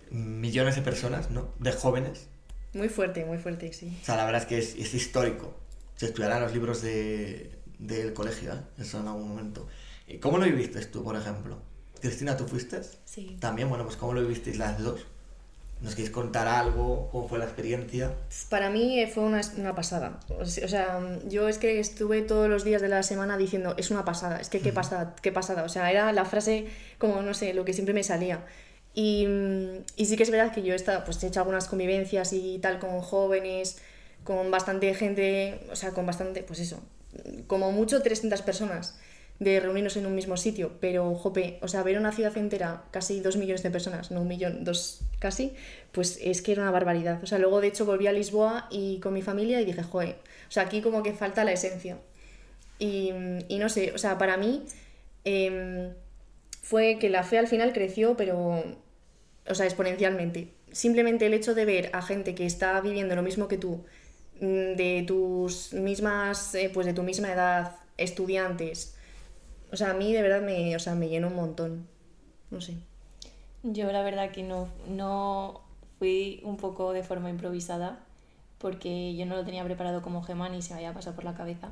Speaker 1: millones de personas, ¿no? De jóvenes.
Speaker 4: Muy fuerte, muy fuerte, sí.
Speaker 1: O sea, la verdad es que es, es histórico. Se estudiará en los libros de, del colegio, ¿eh? Eso en algún momento. ¿Y ¿Cómo lo viviste tú, por ejemplo? Cristina, ¿tú fuiste?
Speaker 3: Sí.
Speaker 1: También, bueno, pues ¿cómo lo vivisteis las dos? ¿Nos queréis contar algo? ¿Cómo fue la experiencia?
Speaker 4: Para mí eh, fue una, una pasada. O sea, yo es que estuve todos los días de la semana diciendo, es una pasada, es que qué pasada, qué pasada. O sea, era la frase como, no sé, lo que siempre me salía. Y, mm, y sí que es verdad que yo he, estado, pues, he hecho algunas convivencias y tal con jóvenes, con bastante gente, o sea, con bastante, pues eso, como mucho 300 personas de reunirnos en un mismo sitio, pero jope, o sea, ver una ciudad entera, casi dos millones de personas, no un millón, dos casi, pues es que era una barbaridad. O sea, luego de hecho volví a Lisboa y con mi familia y dije, joder, o sea, aquí como que falta la esencia. Y, y no sé, o sea, para mí em, fue que la fe al final creció, pero, o sea, exponencialmente. Simplemente el hecho de ver a gente que está viviendo lo mismo que tú, de tus mismas, eh, pues de tu misma edad, estudiantes, o sea, a mí de verdad me, o sea, me llenó un montón. No sé.
Speaker 3: Yo la verdad que no, no fui un poco de forma improvisada porque yo no lo tenía preparado como Gema ni se me había pasado por la cabeza.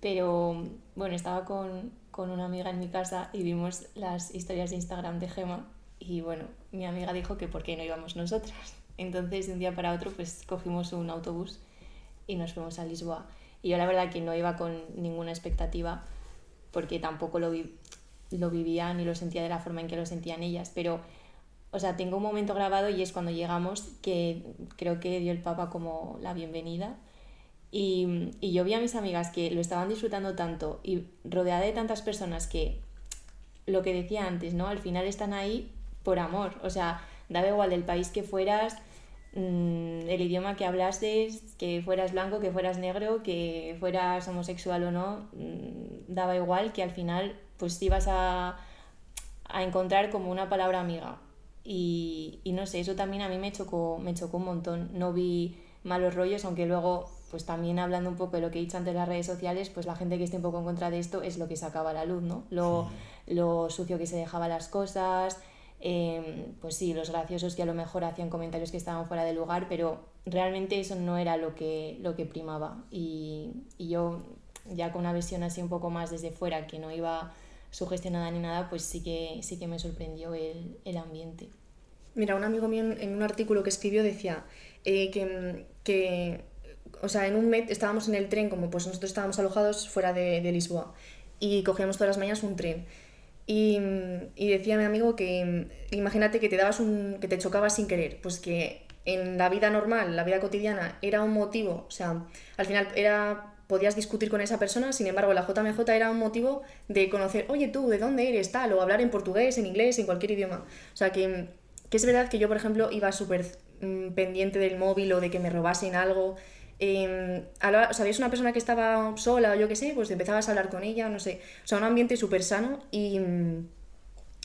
Speaker 3: Pero bueno, estaba con, con una amiga en mi casa y vimos las historias de Instagram de Gema y bueno, mi amiga dijo que por qué no íbamos nosotras. Entonces de un día para otro pues cogimos un autobús y nos fuimos a Lisboa. Y yo la verdad que no iba con ninguna expectativa porque tampoco lo, vi- lo vivía ni lo sentía de la forma en que lo sentían ellas, pero, o sea, tengo un momento grabado y es cuando llegamos que creo que dio el Papa como la bienvenida y, y yo vi a mis amigas que lo estaban disfrutando tanto y rodeada de tantas personas que, lo que decía antes, ¿no? Al final están ahí por amor, o sea, daba igual del país que fueras, mm, el idioma que hablases, que fueras blanco, que fueras negro, que fueras homosexual o no, mm, daba igual que al final pues ibas a, a encontrar como una palabra amiga. Y, y no sé, eso también a mí me chocó, me chocó un montón. No vi malos rollos, aunque luego, pues también hablando un poco de lo que he dicho antes de las redes sociales, pues la gente que esté un poco en contra de esto es lo que sacaba a la luz, ¿no? Lo, lo sucio que se dejaba las cosas, eh, pues sí, los graciosos que a lo mejor hacían comentarios que estaban fuera de lugar, pero realmente eso no era lo que, lo que primaba. Y, y yo, ya con una visión así un poco más desde fuera, que no iba sugestionada ni nada, pues sí que, sí que me sorprendió el, el ambiente.
Speaker 4: Mira, un amigo mío en, un artículo que escribió decía eh, que, que, o sea, en un mes estábamos en el tren, como pues nosotros estábamos alojados fuera de, de Lisboa, y cogíamos todas las mañanas un tren. Y, decía mi amigo que imagínate que te dabas un, que te chocabas sin querer, pues que en la vida normal, la vida cotidiana, era un motivo, o sea, al final era podías discutir con esa persona, sin embargo, la JMJ era un motivo de conocer, oye tú, ¿de dónde eres? Tal, o hablar en portugués, en inglés, en cualquier idioma. O sea, que, que es verdad que yo, por ejemplo, iba súper mm, pendiente del móvil o de que me robasen algo. Eh, o habías una persona que estaba sola o yo qué sé, pues empezabas a hablar con ella, no sé. O sea, un ambiente súper sano y... mm,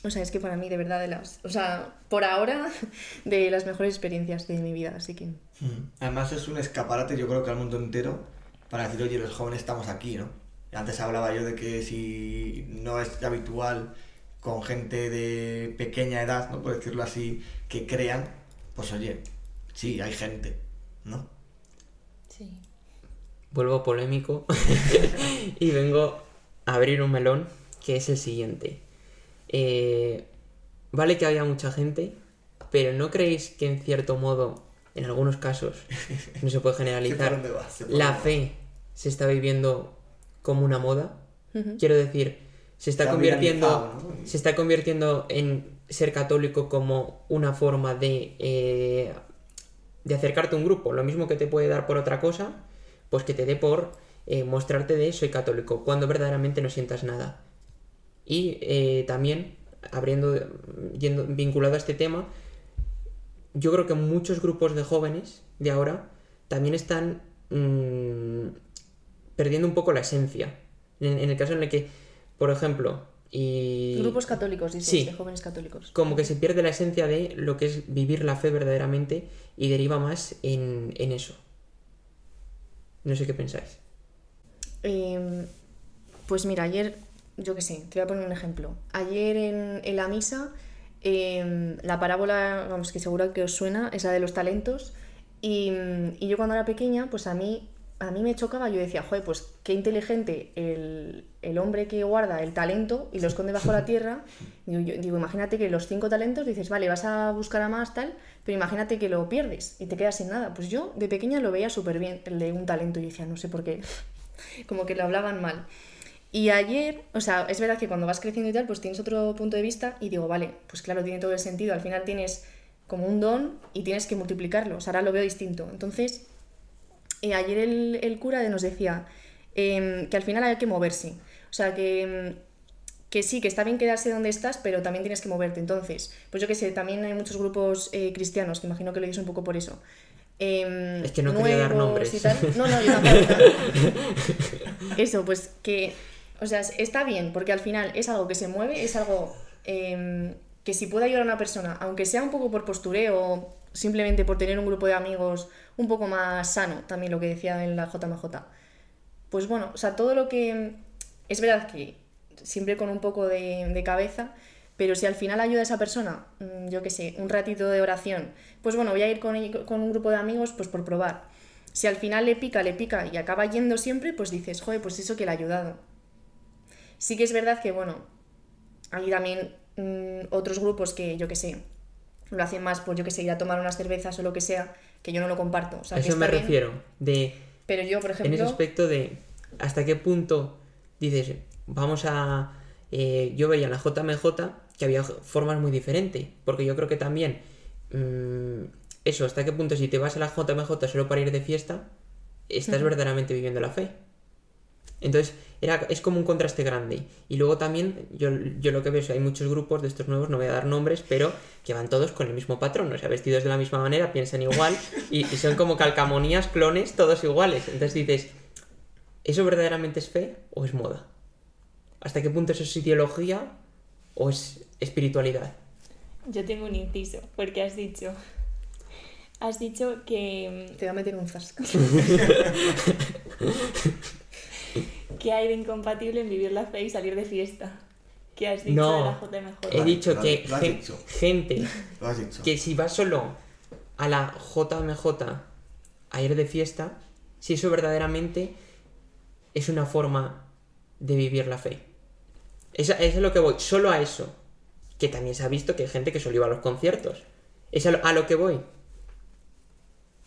Speaker 4: O sea, es que para mí, de verdad, de las... O sea, por ahora, de las mejores experiencias de mi vida, así que...
Speaker 1: Mm. Además es un escaparate yo creo que al mundo entero para decir, oye, los jóvenes estamos aquí, ¿no? Antes hablaba yo de que si no es habitual con gente de pequeña edad, ¿no? Por decirlo así, que crean, pues oye, sí, hay gente, ¿no?
Speaker 2: Vuelvo polémico y vengo a abrir un melón que es el siguiente. Eh, vale que había mucha gente, pero ¿no creéis que en cierto modo, en algunos casos, no se puede
Speaker 1: ¿Sé por
Speaker 2: generalizar, la fe se está viviendo como una moda? Quiero decir, se está convirtiendo, se está convirtiendo en ser católico como una forma de, eh, de acercarte a un grupo. Lo mismo que te puede dar por otra cosa, pues que te dé por eh, mostrarte de soy católico, cuando verdaderamente no sientas nada. Y eh, también, abriendo, yendo, vinculado a este tema, yo creo que muchos grupos de jóvenes de ahora también están mm, perdiendo un poco la esencia. En, en el caso en el que, por ejemplo, y...
Speaker 4: Grupos católicos, dices,
Speaker 2: Sí.
Speaker 4: de jóvenes católicos.
Speaker 2: como que se pierde la esencia de lo que es vivir la fe verdaderamente y deriva más en, en eso. No sé qué pensáis.
Speaker 4: Eh, pues mira, ayer, yo qué sé, te voy a poner un ejemplo. Ayer en, en la misa, eh, la parábola, vamos, que seguro que os suena, es la de los talentos. Y, y yo cuando era pequeña, pues a mí, a mí me chocaba, yo decía, joder, pues qué inteligente el, el hombre que guarda el talento y lo esconde bajo la tierra. Digo, yo- digo, imagínate que los cinco talentos dices, vale, vas a buscar a más tal, pero imagínate que lo pierdes y te quedas sin nada. Pues yo de pequeña lo veía súper bien, el de un talento, y decía, no sé por qué, como que lo hablaban mal. Y ayer, o sea, es verdad que cuando vas creciendo y tal, pues tienes otro punto de vista y digo, vale, pues claro, tiene todo el sentido. Al final tienes como un don y tienes que multiplicarlo. O sea, ahora lo veo distinto. Entonces, eh, ayer el, el cura nos decía em, que al final hay que moverse. O sea, que, em, que sí, que está bien quedarse donde estás, pero también tienes que moverte. Entonces, pues yo que sé, también hay muchos grupos eh, cristianos, que imagino que lo dices un poco por eso. em,
Speaker 2: Es que no quería dar
Speaker 4: nuevos
Speaker 2: nombres.
Speaker 4: y tal. No, no, yo tampoco. Eso, pues que, o sea, está bien, porque al final es algo que se mueve, es algo que si puede ayudar a una persona, aunque sea un poco por postureo, simplemente por tener un grupo de amigos un poco más sano, también lo que decía en la JMJ, pues bueno, o sea, todo lo que... Es verdad que siempre con un poco de, cabeza, pero si al final ayuda a esa persona, mm, yo qué sé, un ratito de oración, pues bueno, voy a ir con, con un grupo de amigos pues por probar. Si al final le pica, le pica y acaba yendo siempre, pues dices, joder, pues eso que le ha ayudado. Sí que es verdad que, bueno, hay también mm, otros grupos que, yo qué sé, lo hacen más por, yo qué sé, ir a tomar unas cervezas o lo que sea, que yo no lo comparto. O sea,
Speaker 2: a
Speaker 4: que
Speaker 2: eso me
Speaker 4: bien,
Speaker 2: refiero. De,
Speaker 4: Pero yo, por
Speaker 2: en ese
Speaker 4: ejemplo,
Speaker 2: aspecto de hasta qué punto dices, vamos a... eh, yo veía en la JMJ que había formas muy diferentes, porque yo creo que también... mm, eso, hasta qué punto si te vas a la JMJ solo para ir de fiesta, estás verdaderamente viviendo la fe. Entonces, era, es como un contraste grande. Y luego también, yo, yo lo que veo es que hay muchos grupos de estos nuevos, no voy a dar nombres, pero que van todos con el mismo patrón, o sea, vestidos de la misma manera, piensan igual, y, y son como calcamonías, clones, todos iguales. Entonces dices, ¿eso verdaderamente es fe o es moda? ¿Hasta qué punto eso es ideología o es espiritualidad?
Speaker 3: Yo tengo un inciso, porque has dicho. Has dicho que,
Speaker 4: te voy a meter un zasca.
Speaker 3: que hay de incompatible en vivir la fe y salir de fiesta. ¿Qué has dicho
Speaker 2: No.
Speaker 3: de la JMJ?
Speaker 2: He dicho
Speaker 1: lo
Speaker 2: que
Speaker 1: lo has
Speaker 2: gen-
Speaker 1: dicho.
Speaker 2: gente
Speaker 1: Lo has dicho.
Speaker 2: que si vas solo a la JMJ a ir de fiesta, si eso verdaderamente es una forma de vivir la fe. Eso, eso es lo que voy, solo a eso. Que también se ha visto que hay gente que solo iba a los conciertos. Es a lo, a lo que voy.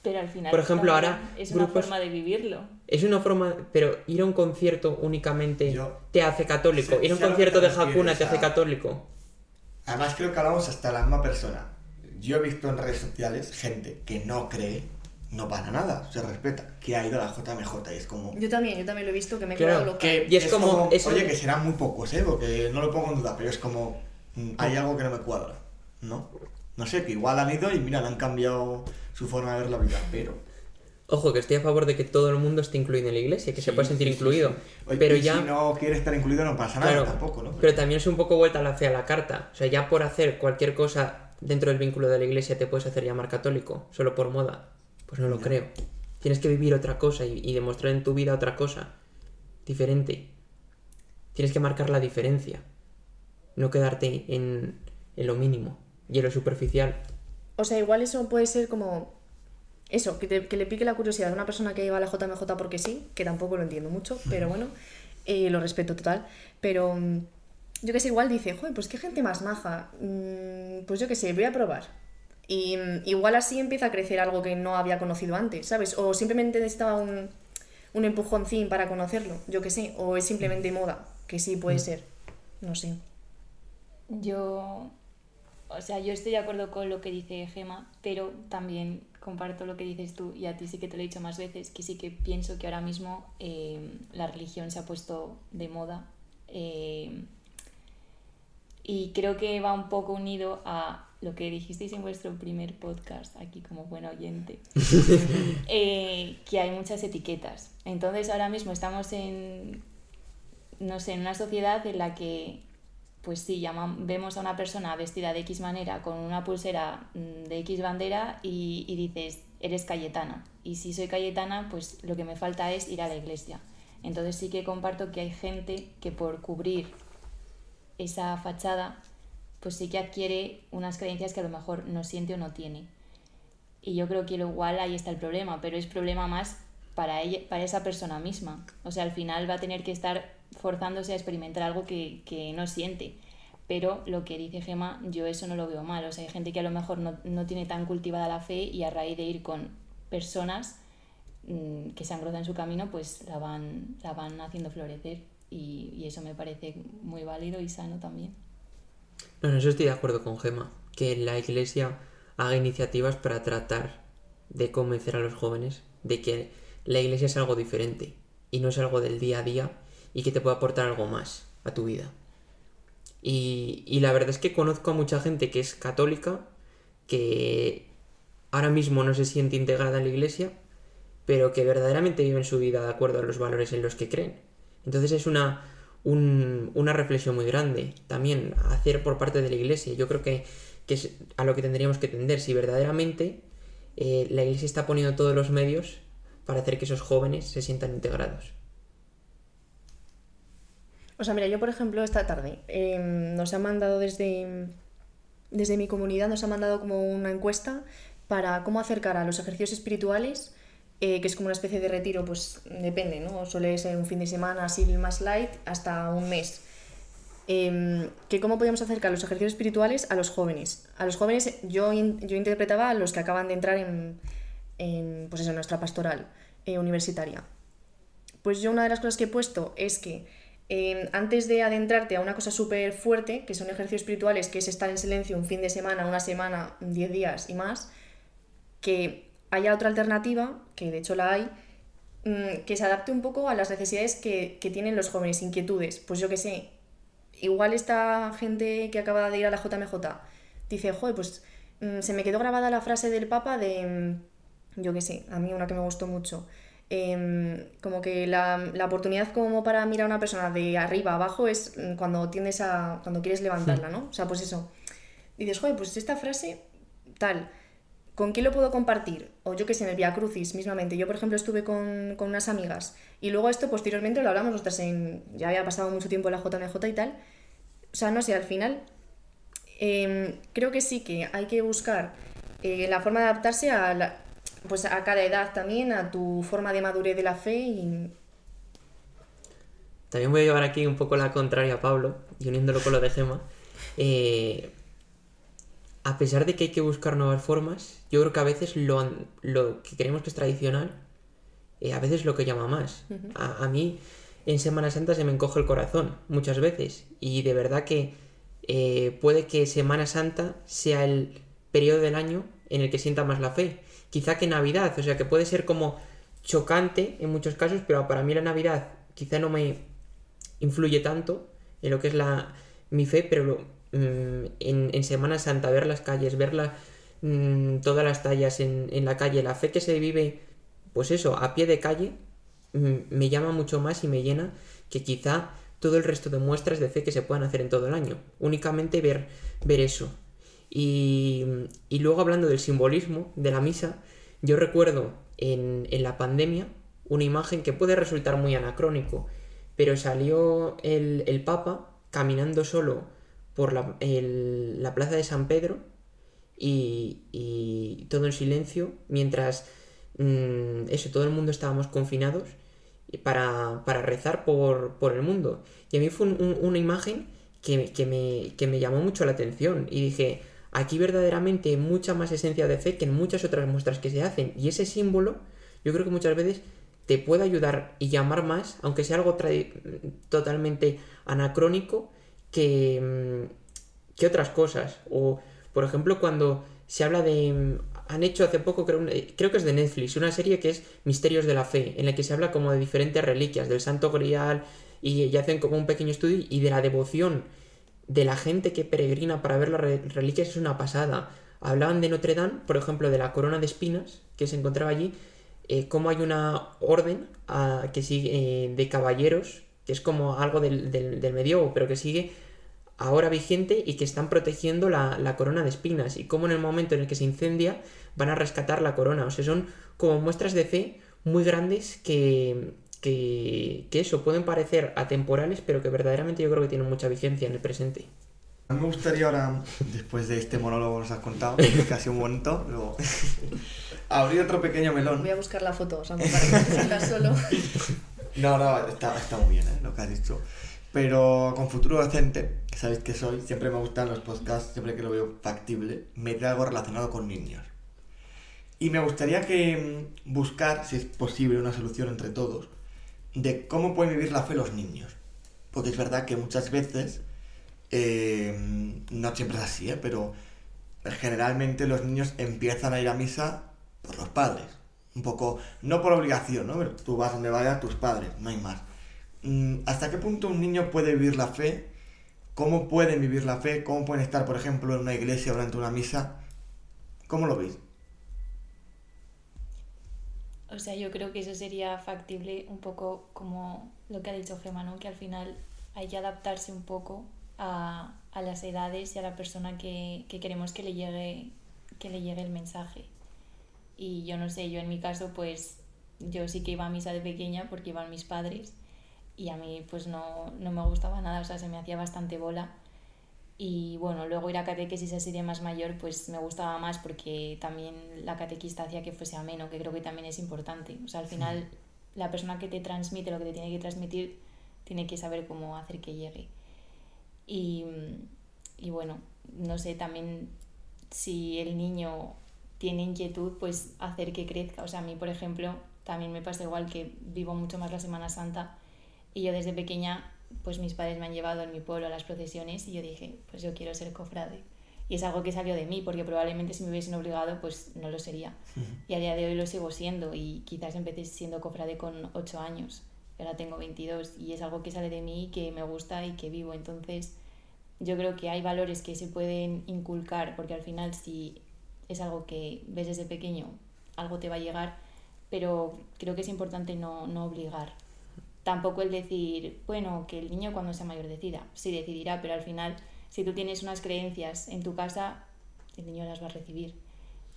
Speaker 3: Pero al final.
Speaker 2: Por ejemplo, ahora
Speaker 3: Es una
Speaker 2: grupos-
Speaker 3: forma de vivirlo.
Speaker 2: Es una forma, pero ir a un concierto únicamente
Speaker 1: Yo-
Speaker 2: te hace católico.
Speaker 1: Sé-
Speaker 2: ir a un concierto de Hakuna te hace católico.
Speaker 1: Además creo que hablamos hasta la misma persona. Yo he visto en redes sociales gente que no cree, no para nada, se respeta, que ha ido a la JMJ y es como...
Speaker 4: Yo también, yo también lo he visto que me he
Speaker 2: Claro,
Speaker 4: quedado loca.
Speaker 1: Que
Speaker 2: Y es como- eso-
Speaker 1: Oye, que serán muy pocos, ¿eh? Porque no lo pongo en duda, pero es como... mm, Hay algo que no me cuadra, ¿no? No sé, que igual han ido y mira, han cambiado su forma de ver la vida, pero...
Speaker 2: Ojo, que estoy a favor de que todo el mundo esté incluido en la iglesia, que se pueda sentir
Speaker 1: sí,
Speaker 2: incluido.
Speaker 1: sí. Oye,
Speaker 2: Pero
Speaker 1: y
Speaker 2: ya.
Speaker 1: si no quiere estar incluido no pasa nada
Speaker 2: Claro,
Speaker 1: tampoco, ¿no?
Speaker 2: Pero también es un poco vuelta a la fe a la carta. O sea, ya por hacer cualquier cosa dentro del vínculo de la iglesia te puedes hacer llamar católico, solo por moda. Pues no lo
Speaker 1: Ya.
Speaker 2: creo. Tienes que vivir otra cosa y, y demostrar en tu vida otra cosa. Diferente. Tienes que marcar la diferencia. No quedarte en, en lo mínimo y en lo superficial.
Speaker 4: O sea, igual eso puede ser como. Eso, que, te- que le pique la curiosidad a una persona que iba a la JMJ porque sí, que tampoco lo entiendo mucho, pero bueno, eh, lo respeto total. Pero mm, yo que sé, igual dice, joder, pues qué gente más maja. Mm, pues yo que sé, voy a probar. Y mm, igual así empieza a crecer algo que no había conocido antes, ¿sabes? O simplemente necesitaba un, un empujoncín para conocerlo, yo que sé. O es simplemente moda, que sí puede ser. No sé.
Speaker 3: Yo, o sea, yo estoy de acuerdo con lo que dice Gema, pero también comparto lo que dices tú y a ti sí que te lo he dicho más veces, que sí que pienso que ahora mismo eh, la religión se ha puesto de moda. eh, Y creo que va un poco unido a lo que dijisteis en vuestro primer podcast, aquí como buen oyente, eh, que hay muchas etiquetas. Entonces ahora mismo estamos en, no sé, en una sociedad en la que, pues sí, vemos a una persona vestida de X manera, con una pulsera mm, de X bandera y, y dices, eres Cayetana. Y si soy Cayetana, pues lo que me falta es ir a la iglesia. Entonces sí que comparto que hay gente que por cubrir esa fachada pues sí que adquiere unas creencias que a lo mejor no siente o no tiene. Y yo creo que igual ahí está el problema, pero es problema más para, ella, para esa persona misma. O sea, al final va a tener que estar forzándose a experimentar algo que, que no siente. Pero lo que dice Gema, yo eso no lo veo mal. O sea, hay gente que a lo mejor no, no tiene tan cultivada la fe y a raíz de ir con personas mm, que se han en su camino, pues la van, la van haciendo florecer. Y, y eso me parece muy válido y sano también.
Speaker 2: No, en eso estoy de acuerdo con Gema, que la iglesia haga iniciativas para tratar de convencer a los jóvenes de que la iglesia es algo diferente y no es algo del día a día y que te puede aportar algo más a tu vida. Y, y la verdad es que conozco a mucha gente que es católica, que ahora mismo no se siente integrada en la iglesia, pero que verdaderamente viven su vida de acuerdo a los valores en los que creen. Entonces es una, una reflexión muy grande también hacer por parte de la iglesia. Yo creo que, es a lo que tendríamos que tender. Si verdaderamente eh, la iglesia está poniendo todos los medios para hacer que esos jóvenes se sientan integrados.
Speaker 4: O sea, mira, yo por ejemplo esta tarde em, nos ha mandado desde, desde mi comunidad, nos ha mandado como una encuesta para cómo acercar a los ejercicios espirituales eh, que es como una especie de retiro, pues depende, ¿no? Suele ser un fin de semana así más light hasta un mes. Em, que cómo podemos acercar los ejercicios espirituales a los jóvenes. A los jóvenes yo, yo interpretaba a los que acaban de entrar en, en pues eso, nuestra pastoral eh, universitaria. Pues yo una de las cosas que he puesto es que em, antes de adentrarte a una cosa súper fuerte, que son ejercicios espirituales, que es estar en silencio un fin de semana, una semana, diez días y más, que haya otra alternativa, que de hecho la hay, mm, que se adapte un poco a las necesidades que, tienen los jóvenes, inquietudes. Pues yo que sé, igual esta gente que acaba de ir a la JMJ dice, joder, pues mm, se me quedó grabada la frase del Papa de, mm, yo que sé, a mí una que me gustó mucho. Em, como que la, la, oportunidad como para mirar a una persona de arriba a abajo es cuando tiendes a. cuando quieres levantarla, ¿no? O sea, pues eso. Dices, joder, pues esta frase, tal. ¿Con quién lo puedo compartir? O yo que sé, en el Via Crucis mismamente. Yo, por ejemplo, estuve con, unas amigas y luego esto posteriormente lo hablamos nosotras en... Ya había pasado mucho tiempo en la JMJ y tal. O sea, no sé, al final em, creo que sí que hay que buscar eh, la forma de adaptarse a, la, pues a cada edad también, a tu forma de madurez de la fe y...
Speaker 2: También voy a llevar aquí un poco la contraria a Pablo y uniéndolo con lo de Gema. Eh, a pesar de que hay que buscar nuevas formas, yo creo que a veces lo, lo que creemos que es tradicional, eh, a veces lo que llama más. a, mí en Semana Santa se me encoge el corazón muchas veces y de verdad que eh, puede que Semana Santa sea el periodo del año en el que sienta más la fe. Quizá que Navidad, o sea que puede ser como chocante en muchos casos, pero para mí la Navidad quizá no me influye tanto en lo que es la, mi fe, pero Mm, en, Semana Santa, ver las calles, ver mm, todas las tallas en, la calle, la fe que se vive, pues eso, a pie de calle, mm, me llama mucho más y me llena que quizá todo el resto de muestras de fe que se puedan hacer en todo el año. Únicamente ver, ver eso. Y, luego hablando del simbolismo de la misa, yo recuerdo en, en la pandemia una imagen que puede resultar muy anacrónico, pero salió el, Papa caminando solo por la, la plaza de San Pedro y, todo en silencio mientras mm, eso, todo el mundo estábamos confinados para, para rezar por, por, el mundo. Y a mí fue una imagen que, que, me, que me llamó mucho la atención y dije, aquí verdaderamente hay mucha más esencia de fe que en muchas otras muestras que se hacen. Y ese símbolo, yo creo que muchas veces te puede ayudar y llamar más, aunque sea algo totalmente anacrónico, que, mm, que otras cosas. O, por ejemplo, cuando se habla de... Mm, han hecho hace poco, creo, creo que es de Netflix, una serie que es Misterios de la Fe, en la que se habla como de diferentes reliquias, del Santo Grial, y, y hacen como un pequeño estudio y de la devoción de la gente que peregrina para ver las re- reliquias es una pasada. Hablaban de Notre Dame, por ejemplo, de la corona de espinas que se encontraba allí, eh, cómo hay una orden ah, que sigue eh, de caballeros, que es como algo del, del, del medievo, pero que sigue ahora vigente y que están protegiendo la, la corona de espinas y cómo en el momento en el que se incendia van a rescatar la corona. O sea, son como muestras de fe muy grandes que, que, que eso, pueden parecer atemporales, pero que verdaderamente yo creo que tienen mucha vigencia en el presente.
Speaker 1: A mí me gustaría ahora, después de este monólogo que nos has contado, que ha sido un bonito, luego abrir otro pequeño melón.
Speaker 4: Voy a buscar la foto, o sea, para que solo.
Speaker 1: No, no, está, está muy bien ¿eh? lo que has dicho. Pero con futuro docente, que sabéis que soy, siempre me gustan los podcasts, siempre que lo veo factible, meter algo relacionado con niños. Y me gustaría que mm, buscar, si es posible, una solución entre todos, de cómo pueden vivir la fe los niños. Porque es verdad que muchas veces, eh, no siempre es así, ¿eh? pero generalmente los niños empiezan a ir a misa por los padres. Un poco, no por obligación, ¿no? Pero tú vas donde vayan tus padres, no hay más. Mm, ¿Hasta qué punto un niño puede vivir la fe? ¿Cómo pueden vivir la fe? ¿Cómo pueden estar, por ejemplo, en una iglesia durante una misa? ¿Cómo lo veis?
Speaker 3: O sea, yo creo que eso sería factible un poco como lo que ha dicho Gemma, ¿no? Que al final hay que adaptarse un poco a, a las edades y a la persona que, que queremos que le llegue que le llegue el mensaje. Y yo no sé, yo en mi caso, pues yo sí que iba a misa de pequeña porque iban mis padres y a mí pues no, no me gustaba nada, o sea, se me hacía bastante bola. Y bueno, luego ir a catequesis así de más mayor, pues me gustaba más porque también la catequista hacía que fuese ameno, que creo que también es importante. O sea, al final la persona que te transmite lo que te tiene que transmitir tiene que saber cómo hacer que llegue. Y, y bueno, no sé, también si el niño tiene inquietud, pues hacer que crezca. O sea, a mí, por ejemplo, también me pasa igual que vivo mucho más la Semana Santa y yo desde pequeña, pues mis padres me han llevado en mi pueblo a las procesiones y yo dije, pues yo quiero ser cofrade. Y es algo que salió de mí, porque probablemente si me hubiesen obligado, pues no lo sería. Y a día de hoy lo sigo siendo y quizás empecé siendo cofrade con 8 años. Ahora tengo 22 y es algo que sale de mí, que me gusta y que vivo. Entonces, yo creo que hay valores que se pueden inculcar, porque al final si es algo que ves desde pequeño, algo te va a llegar, pero creo que es importante no, no obligar. Tampoco el decir, bueno, que el niño cuando sea mayor decida, sí decidirá, pero al final, si tú tienes unas creencias en tu casa, el niño las va a recibir,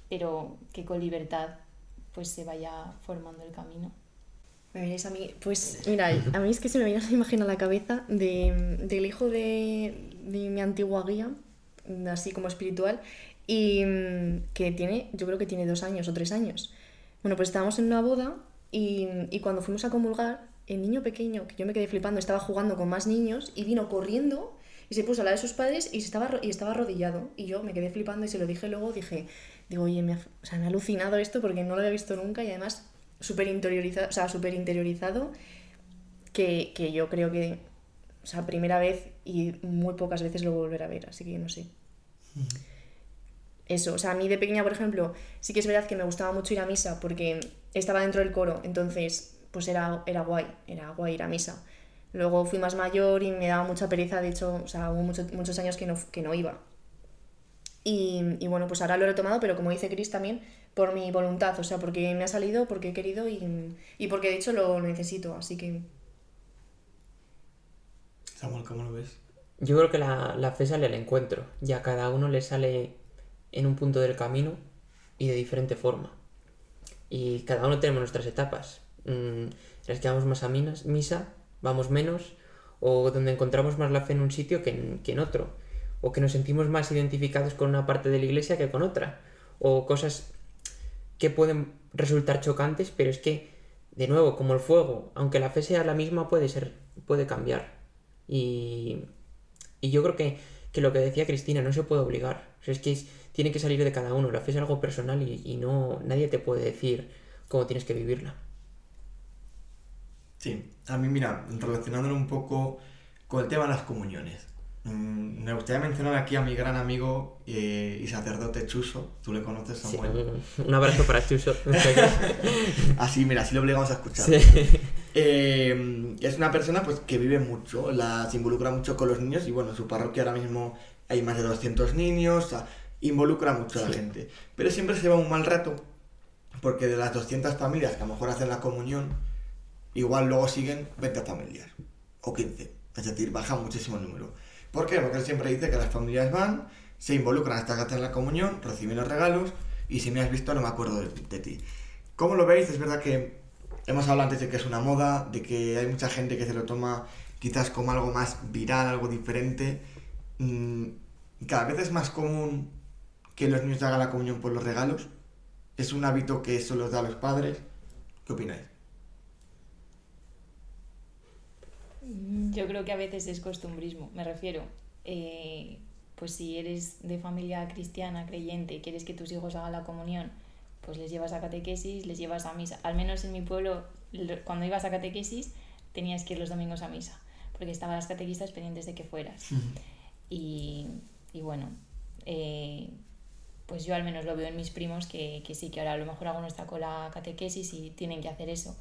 Speaker 3: pero que con libertad pues se vaya formando el camino.
Speaker 4: Me vienes a mí, pues mira, a mí es que se me viene esa imagen a la cabeza de, del hijo de, de mi antigua guía, así como espiritual, y que tiene, yo creo que tiene dos años o tres años. Bueno, pues estábamos en una boda y, y cuando fuimos a comulgar, el niño pequeño, que yo me quedé flipando, estaba jugando con más niños y vino corriendo y se puso al lado de sus padres y, estaba, y estaba arrodillado. Y yo me quedé flipando y se lo dije luego, dije, digo, oye, me ha, o sea, me ha alucinado esto porque no lo había visto nunca y además súper interiorizado, o sea, súper interiorizado que, que yo creo que, o sea, primera vez y muy pocas veces lo voy a volver a ver, así que no sé. Eso, o sea, a mí de pequeña, por ejemplo, sí que es verdad que me gustaba mucho ir a misa porque estaba dentro del coro, entonces pues era, era guay, era guay ir a misa. Luego fui más mayor y me daba mucha pereza, de hecho, o sea, hubo mucho- muchos años que no, que no iba. Y, y bueno, pues ahora lo he retomado, pero como dice Chris también, por mi voluntad, o sea, porque me ha salido, porque he querido y, y porque de hecho lo necesito, así que
Speaker 1: Samuel, ¿cómo lo ves?
Speaker 2: Yo creo que la, la fe sale al encuentro y a cada uno le sale en un punto del camino y de diferente forma. Y cada uno tenemos nuestras etapas. Mm, las que vamos más a misa, vamos menos, o donde encontramos más la fe en un sitio que en, que en otro, o que nos sentimos más identificados con una parte de la iglesia que con otra, o cosas que pueden resultar chocantes, pero es que, de nuevo, como el fuego, aunque la fe sea la misma, puede ser, puede cambiar. Y, y yo creo que, que lo que decía Cristina, no se puede obligar. Es que tiene que salir de cada uno. La fe es algo personal y, y no nadie te puede decir cómo tienes que vivirla.
Speaker 1: Sí, a mí mira, relacionándolo un poco con el tema de las comuniones. Mm, Me gustaría mencionar aquí a mi gran amigo eh, y sacerdote Chuso, tú le conoces
Speaker 2: Sí,
Speaker 1: Samuel.
Speaker 2: un, un abrazo para Chuso.
Speaker 1: Así, mira, así lo obligamos a escuchar.
Speaker 2: Sí.
Speaker 1: Eh, es una persona pues que vive mucho, la, se involucra mucho con los niños y bueno, en su parroquia ahora mismo hay más de 200 niños, o sea, involucra mucho a la gente. Pero siempre se lleva un mal rato porque de las 200 familias que a lo mejor hacen la comunión, igual luego siguen 20 familias o 15. Es decir, baja muchísimo el número. ¿Por qué? Porque él siempre dice que las familias van, se involucran hasta que hacen la comunión, reciben los regalos y si me has visto no me acuerdo de, de ti. ¿Cómo lo veis? Es verdad que hemos hablado antes de que es una moda, de que hay mucha gente que se lo toma quizás como algo más viral, algo diferente. Mm, Cada vez es más común que los niños hagan la comunión por los regalos. Es un hábito que eso los da a los padres. ¿Qué opináis?
Speaker 3: Mm, Yo creo que a veces es costumbrismo, me refiero. eh, pues si eres de familia cristiana, creyente, y quieres que tus hijos hagan la comunión, pues les llevas a catequesis, les llevas a misa. Al menos en mi pueblo, lo- cuando ibas a catequesis, tenías que ir los domingos a misa, porque estaban las catequistas pendientes de que fueras. Y, y bueno, eh, pues yo al menos lo veo en mis primos que, que sí, que ahora a lo mejor alguno está con la catequesis y tienen que hacer eso.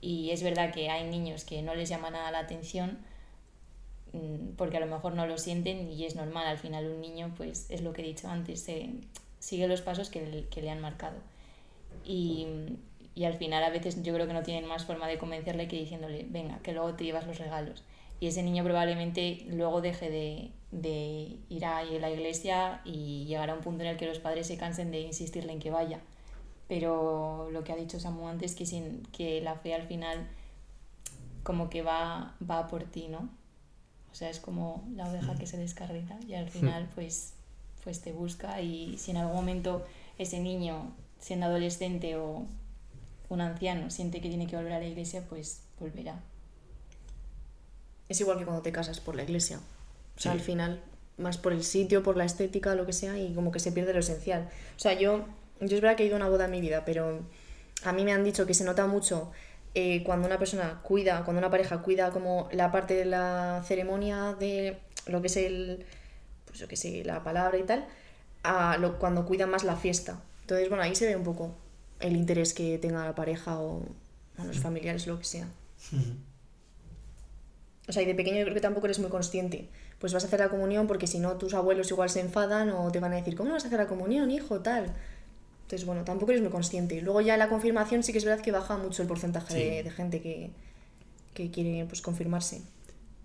Speaker 3: Y es verdad que hay niños que no les llama nada la atención mm, porque a lo mejor no lo sienten y es normal. Al final un niño, pues es lo que he dicho antes, se- sigue los pasos que, le- que le han marcado. Y, y al final a veces yo creo que no tienen más forma de convencerle que diciéndole, venga, que luego te llevas los regalos. Y ese niño probablemente luego deje de, de ir a la iglesia y llegará a un punto en el que los padres se cansen de insistirle en que vaya. Pero lo que ha dicho Samu antes, que, sin, que la fe al final como que va, va por ti, ¿no? O sea, es como la oveja que se descarrita y al final pues, pues te busca y si en algún momento ese niño, siendo adolescente o un anciano, siente que tiene que volver a la iglesia, pues volverá.
Speaker 4: Es igual que cuando te casas por la iglesia. O sea,
Speaker 1: Sí.
Speaker 4: al final, más por el sitio, por la estética, lo que sea, y como que se pierde lo esencial. O sea, yo, yo es verdad que he ido a una boda en mi vida, pero a mí me han dicho que se nota mucho eh, cuando una persona cuida, cuando una pareja cuida como la parte de la ceremonia de lo que es el, pues yo que sé, la palabra y tal, a lo, cuando cuida más la fiesta. Entonces, bueno, ahí se ve un poco el interés que tenga la pareja o, o los familiares, lo que sea. O sea, y de pequeño yo creo que tampoco eres muy consciente. Pues vas a hacer la comunión porque si no tus abuelos igual se enfadan o te van a decir, ¿cómo vas a hacer la comunión, hijo? Tal. Entonces, bueno, tampoco eres muy consciente. Y luego ya la confirmación sí que es verdad que baja mucho el porcentaje
Speaker 1: Sí.
Speaker 4: de, de gente que, que quiere pues confirmarse.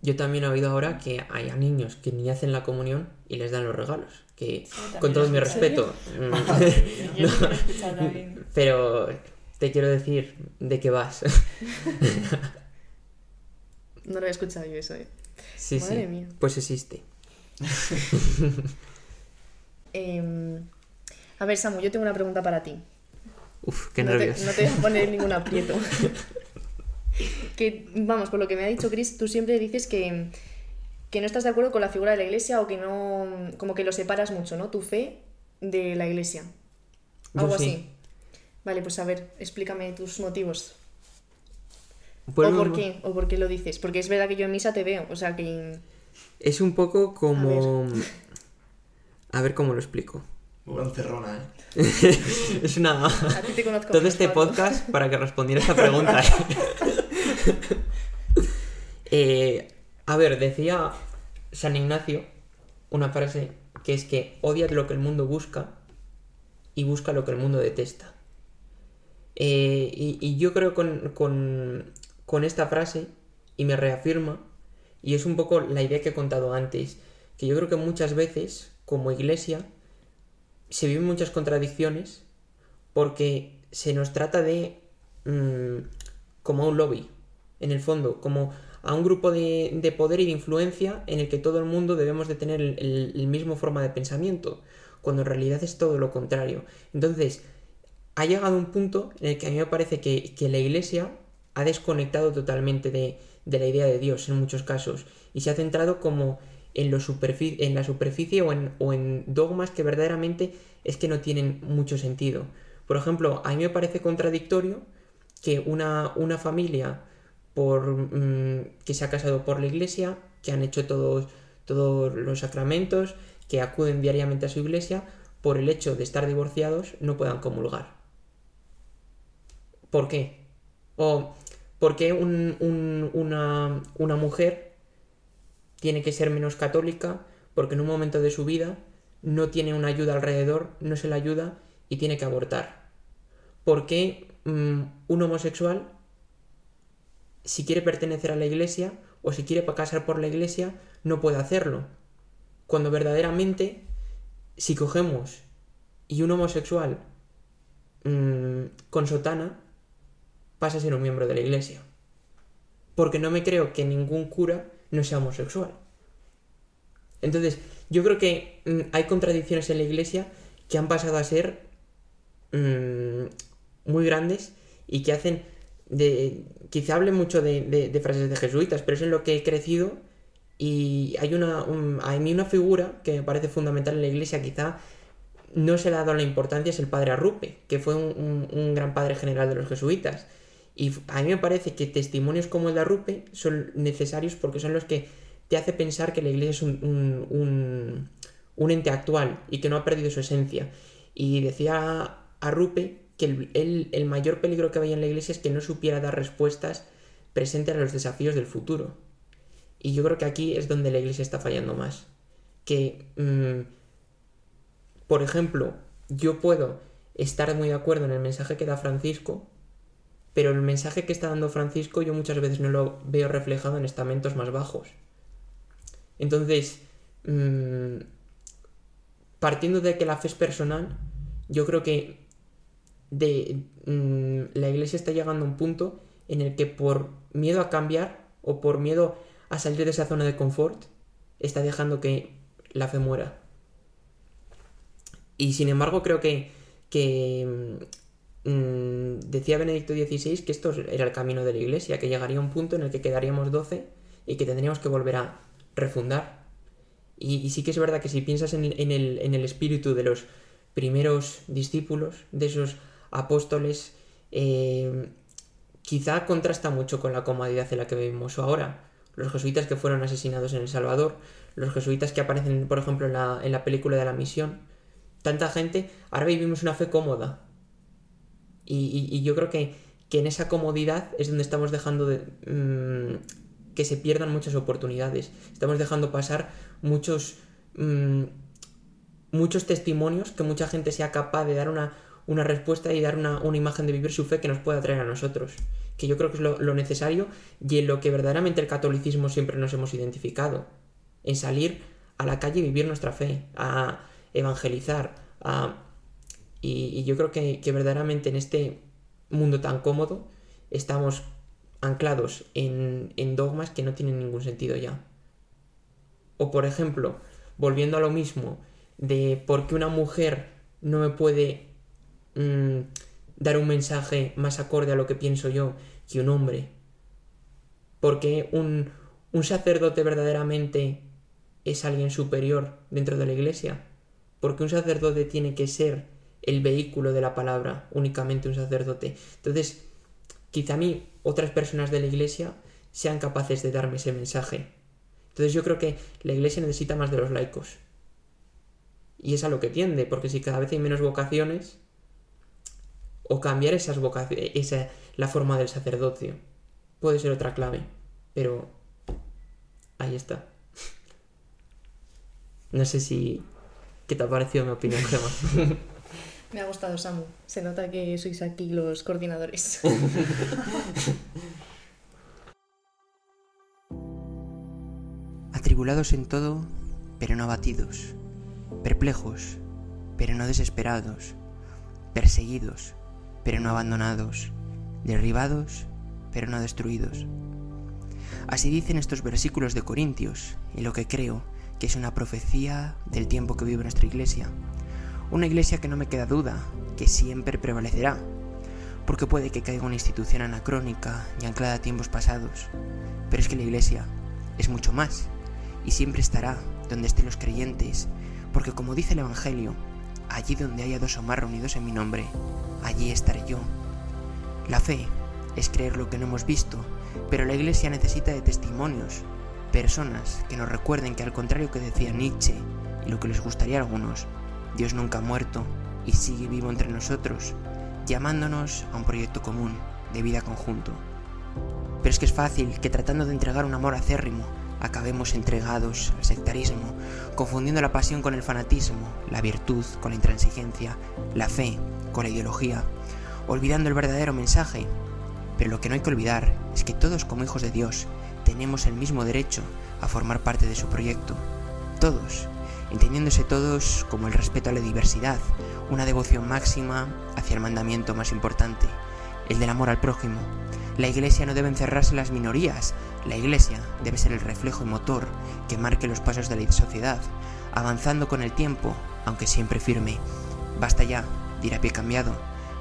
Speaker 2: Yo también he oído ahora que hay a niños que ni hacen la comunión y les dan los regalos. Que con todo mi
Speaker 3: escuché.
Speaker 2: respeto. mm,
Speaker 3: también.
Speaker 2: pero te quiero decir de qué vas.
Speaker 4: No lo he escuchado yo eso, ¿eh?
Speaker 2: sí,
Speaker 4: Madre
Speaker 2: sí.
Speaker 4: mía.
Speaker 2: Pues existe.
Speaker 4: Em, a ver, Samu, yo tengo una pregunta para ti.
Speaker 2: Uf, qué
Speaker 4: no te,
Speaker 2: nervios.
Speaker 4: no te voy a poner ningún aprieto. que, vamos, por lo que me ha dicho Chris, tú siempre dices que, que no estás de acuerdo con la figura de la iglesia o que no, como que lo separas mucho, ¿no? Tu fe de la iglesia.
Speaker 2: Yo
Speaker 4: Algo
Speaker 2: sí.
Speaker 4: así. Vale, pues a ver, explícame tus motivos.
Speaker 2: Pues
Speaker 4: o por qué, o por qué lo dices. Porque es verdad que yo en misa te veo, o sea que...
Speaker 2: Es un poco como... A ver cómo lo explico.
Speaker 1: Muy encerrona, ¿eh?
Speaker 2: es una...
Speaker 4: A ti te conozco.
Speaker 2: Todo este podcast para que respondiera esta pregunta. Eh, a ver, decía San Ignacio una frase que es que odia lo que el mundo busca y busca lo que el mundo detesta. Eh, y, y yo creo con, con, con esta frase, y me reafirma, y es un poco la idea que he contado antes, que yo creo que muchas veces, como iglesia, se viven muchas contradicciones porque se nos trata de mm, como a un lobby, en el fondo, como a un grupo de, de poder y de influencia en el que todo el mundo debemos de tener el, mismo forma de pensamiento, cuando en realidad es todo lo contrario. Entonces, ha llegado un punto en el que a mí me parece que, la iglesia ha desconectado totalmente de la idea de Dios en muchos casos y se ha centrado como en, la superficie o en, o en dogmas que verdaderamente es que no tienen mucho sentido. Por ejemplo, a mí me parece contradictorio que una, una familia mm, que se ha casado por la iglesia, que han hecho todos, todos los sacramentos, que acuden diariamente a su iglesia, por el hecho de estar divorciados, no puedan comulgar. ¿Por qué? O ¿Por qué un- un- una, una mujer tiene que ser menos católica? Porque en un momento de su vida no tiene una ayuda alrededor, no se la ayuda y tiene que abortar. ¿Por qué mm, un homosexual, si quiere pertenecer a la iglesia o si quiere casar por la iglesia, no puede hacerlo? Cuando verdaderamente, si cogemos y un homosexual mm, con sotana pasa a ser un miembro de la iglesia. Porque no me creo que ningún cura no sea homosexual. Entonces, yo creo que mm, hay contradicciones en la iglesia que han pasado a ser mm, muy grandes y que hacen de. Quizá hable mucho de, frases de jesuitas, pero es en lo que he crecido y hay una. un- mí una figura que me parece fundamental en la iglesia, quizá no se le ha dado la importancia, es el padre Arrupe, que fue un gran padre general de los jesuitas. Y a mí me parece que testimonios como el de Arrupe son necesarios porque son los que te hace pensar que la iglesia es un, un- ente actual y que no ha perdido su esencia. Y decía Arrupe que el, el mayor peligro que había en la iglesia es que no supiera dar respuestas presentes a los desafíos del futuro. Y yo creo que aquí es donde la iglesia está fallando más. Que, mm, por ejemplo, yo puedo estar muy de acuerdo en el mensaje que da Francisco, pero el mensaje que está dando Francisco yo muchas veces no lo veo reflejado en estamentos más bajos. Entonces, mm, partiendo de que la fe es personal, yo creo que de, mm, la iglesia está llegando a un punto en el que por miedo a cambiar o por miedo a salir de esa zona de confort, está dejando que la fe muera. Y sin embargo creo que, que mm, decía Benedicto XVI que esto era el camino de la iglesia, que llegaría un punto en el que quedaríamos 12 y que tendríamos que volver a refundar. Y, sí que es verdad que si piensas en, en el, en el espíritu de los primeros discípulos, de esos apóstoles, eh, quizá contrasta mucho con la comodidad en la que vivimos ahora. Los jesuitas que fueron asesinados en El Salvador, los jesuitas que aparecen, por ejemplo, en la, en la película de la misión, tanta gente, ahora vivimos una fe cómoda. Y, yo creo que, que en esa comodidad es donde estamos dejando de, mm, que se pierdan muchas oportunidades. Estamos dejando pasar muchos, mm, muchos testimonios que mucha gente sea capaz de dar una, una respuesta y dar una, una imagen de vivir su fe que nos pueda traer a nosotros. Que yo creo que es lo, lo necesario y en lo que verdaderamente el catolicismo siempre nos hemos identificado. En salir a la calle y vivir nuestra fe, a evangelizar, a... Y, yo creo que, verdaderamente en este mundo tan cómodo estamos anclados en, dogmas que no tienen ningún sentido ya. O por ejemplo, volviendo a lo mismo, de por qué una mujer no me puede mm, dar un mensaje más acorde a lo que pienso yo que un hombre. Porque un sacerdote verdaderamente es alguien superior dentro de la iglesia. Porque un sacerdote tiene que ser el vehículo de la palabra, únicamente un sacerdote. Entonces, quizá a mí otras personas de la iglesia sean capaces de darme ese mensaje. Entonces yo creo que la iglesia necesita más de los laicos. Y es a lo que tiende, porque si cada vez hay menos vocaciones, o cambiar esas vocaciones, esa, la forma del sacerdocio, puede ser otra clave. Pero ahí está. No sé si... ¿Qué te ha parecido mi opinión, Gemma?
Speaker 4: Me ha gustado, Samu. Se nota que sois aquí los coordinadores.
Speaker 5: Atribulados en todo, pero no abatidos, perplejos, pero no desesperados, perseguidos, pero no abandonados, derribados, pero no destruidos. Así dicen estos versículos de Corintios, y lo que creo que es una profecía del tiempo que vive nuestra iglesia. Una iglesia que no me queda duda, que siempre prevalecerá, porque puede que caiga una institución anacrónica y anclada a tiempos pasados, pero es que la iglesia es mucho más, y siempre estará donde estén los creyentes, porque como dice el Evangelio, allí donde haya dos o más reunidos en mi nombre, allí estaré yo. La fe es creer lo que no hemos visto, pero la iglesia necesita de testimonios, personas que nos recuerden que al contrario que decía Nietzsche y lo que les gustaría a algunos, Dios nunca ha muerto y sigue vivo entre nosotros, llamándonos a un proyecto común de vida conjunto.
Speaker 2: pero es que es fácil que tratando de entregar un amor acérrimo, acabemos entregados al sectarismo, confundiendo la pasión con el fanatismo, la virtud con la intransigencia, la fe con la ideología, olvidando el verdadero mensaje. Pero lo que no hay que olvidar es que todos como hijos de Dios tenemos el mismo derecho a formar parte de su proyecto. Todos, entendiéndose todos como el respeto a la diversidad, una devoción máxima hacia el mandamiento más importante, el del amor al prójimo. La iglesia no debe encerrarse en las minorías, la iglesia debe ser el reflejo y motor que marque los pasos de la sociedad, avanzando con el tiempo, aunque siempre firme. Basta ya, dirá pie cambiado.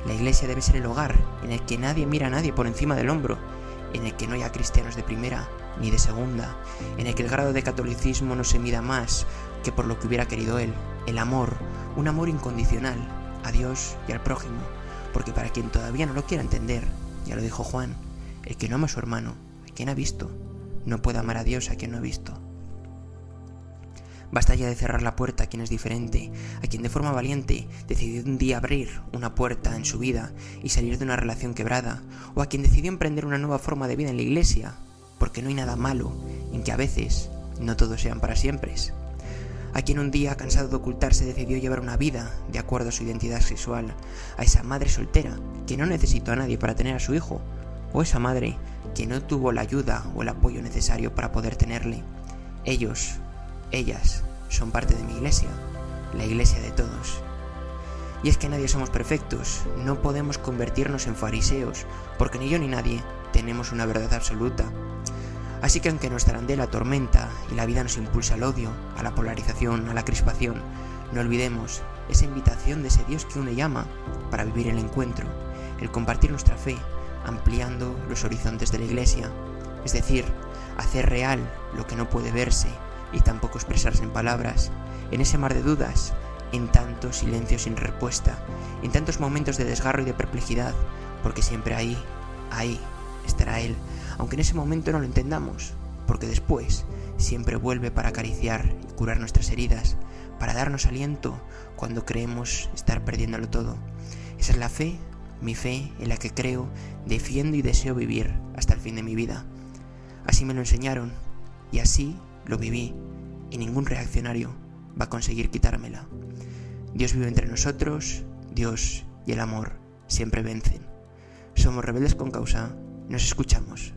Speaker 2: La iglesia debe ser el hogar en el que nadie mira a nadie por encima del hombro, en el que no haya cristianos de primera ni de segunda, en el que el grado de catolicismo no se mida más que por lo que hubiera querido él, el amor, un amor incondicional a Dios y al prójimo, porque para quien todavía no lo quiera entender, ya lo dijo Juan, el que no ama a su hermano, a quien ha visto, no puede amar a Dios a quien no ha visto. Basta ya de cerrar la puerta a quien es diferente, a quien de forma valiente decidió un día abrir una puerta en su vida y salir de una relación quebrada, o a quien decidió emprender una nueva forma de vida en la iglesia, porque no hay nada malo en que a veces no todos sean para siempre. A quien un día, cansado de ocultarse, decidió llevar una vida de acuerdo a su identidad sexual, a esa madre soltera que no necesitó a nadie para tener a su hijo, o esa madre que no tuvo la ayuda o el apoyo necesario para poder tenerle. Ellos, ellas, son parte de mi iglesia, la iglesia de todos. Y es que nadie somos perfectos, no podemos convertirnos en fariseos, porque ni yo ni nadie tenemos una verdad absoluta. Así que aunque nuestra andela tormenta y la vida nos impulsa al odio, a la polarización, a la crispación, no olvidemos esa invitación de ese Dios que une llama para vivir el encuentro, el compartir nuestra fe, ampliando los horizontes de la iglesia, es decir, hacer real lo que no puede verse y tampoco expresarse en palabras, en ese mar de dudas, en tantos silencios sin respuesta, en tantos momentos de desgarro y de perplejidad, porque siempre ahí, ahí estará Él, aunque en ese momento no lo entendamos, porque después siempre vuelve para acariciar y curar nuestras heridas, para darnos aliento cuando creemos estar perdiéndolo todo. Esa es la fe, mi fe en la que creo, defiendo y deseo vivir hasta el fin de mi vida. Así me lo enseñaron y así lo viví y ningún reaccionario va a conseguir quitármela. Dios vive entre nosotros, Dios y el amor siempre vencen. Somos rebeldes con causa, nos escuchamos.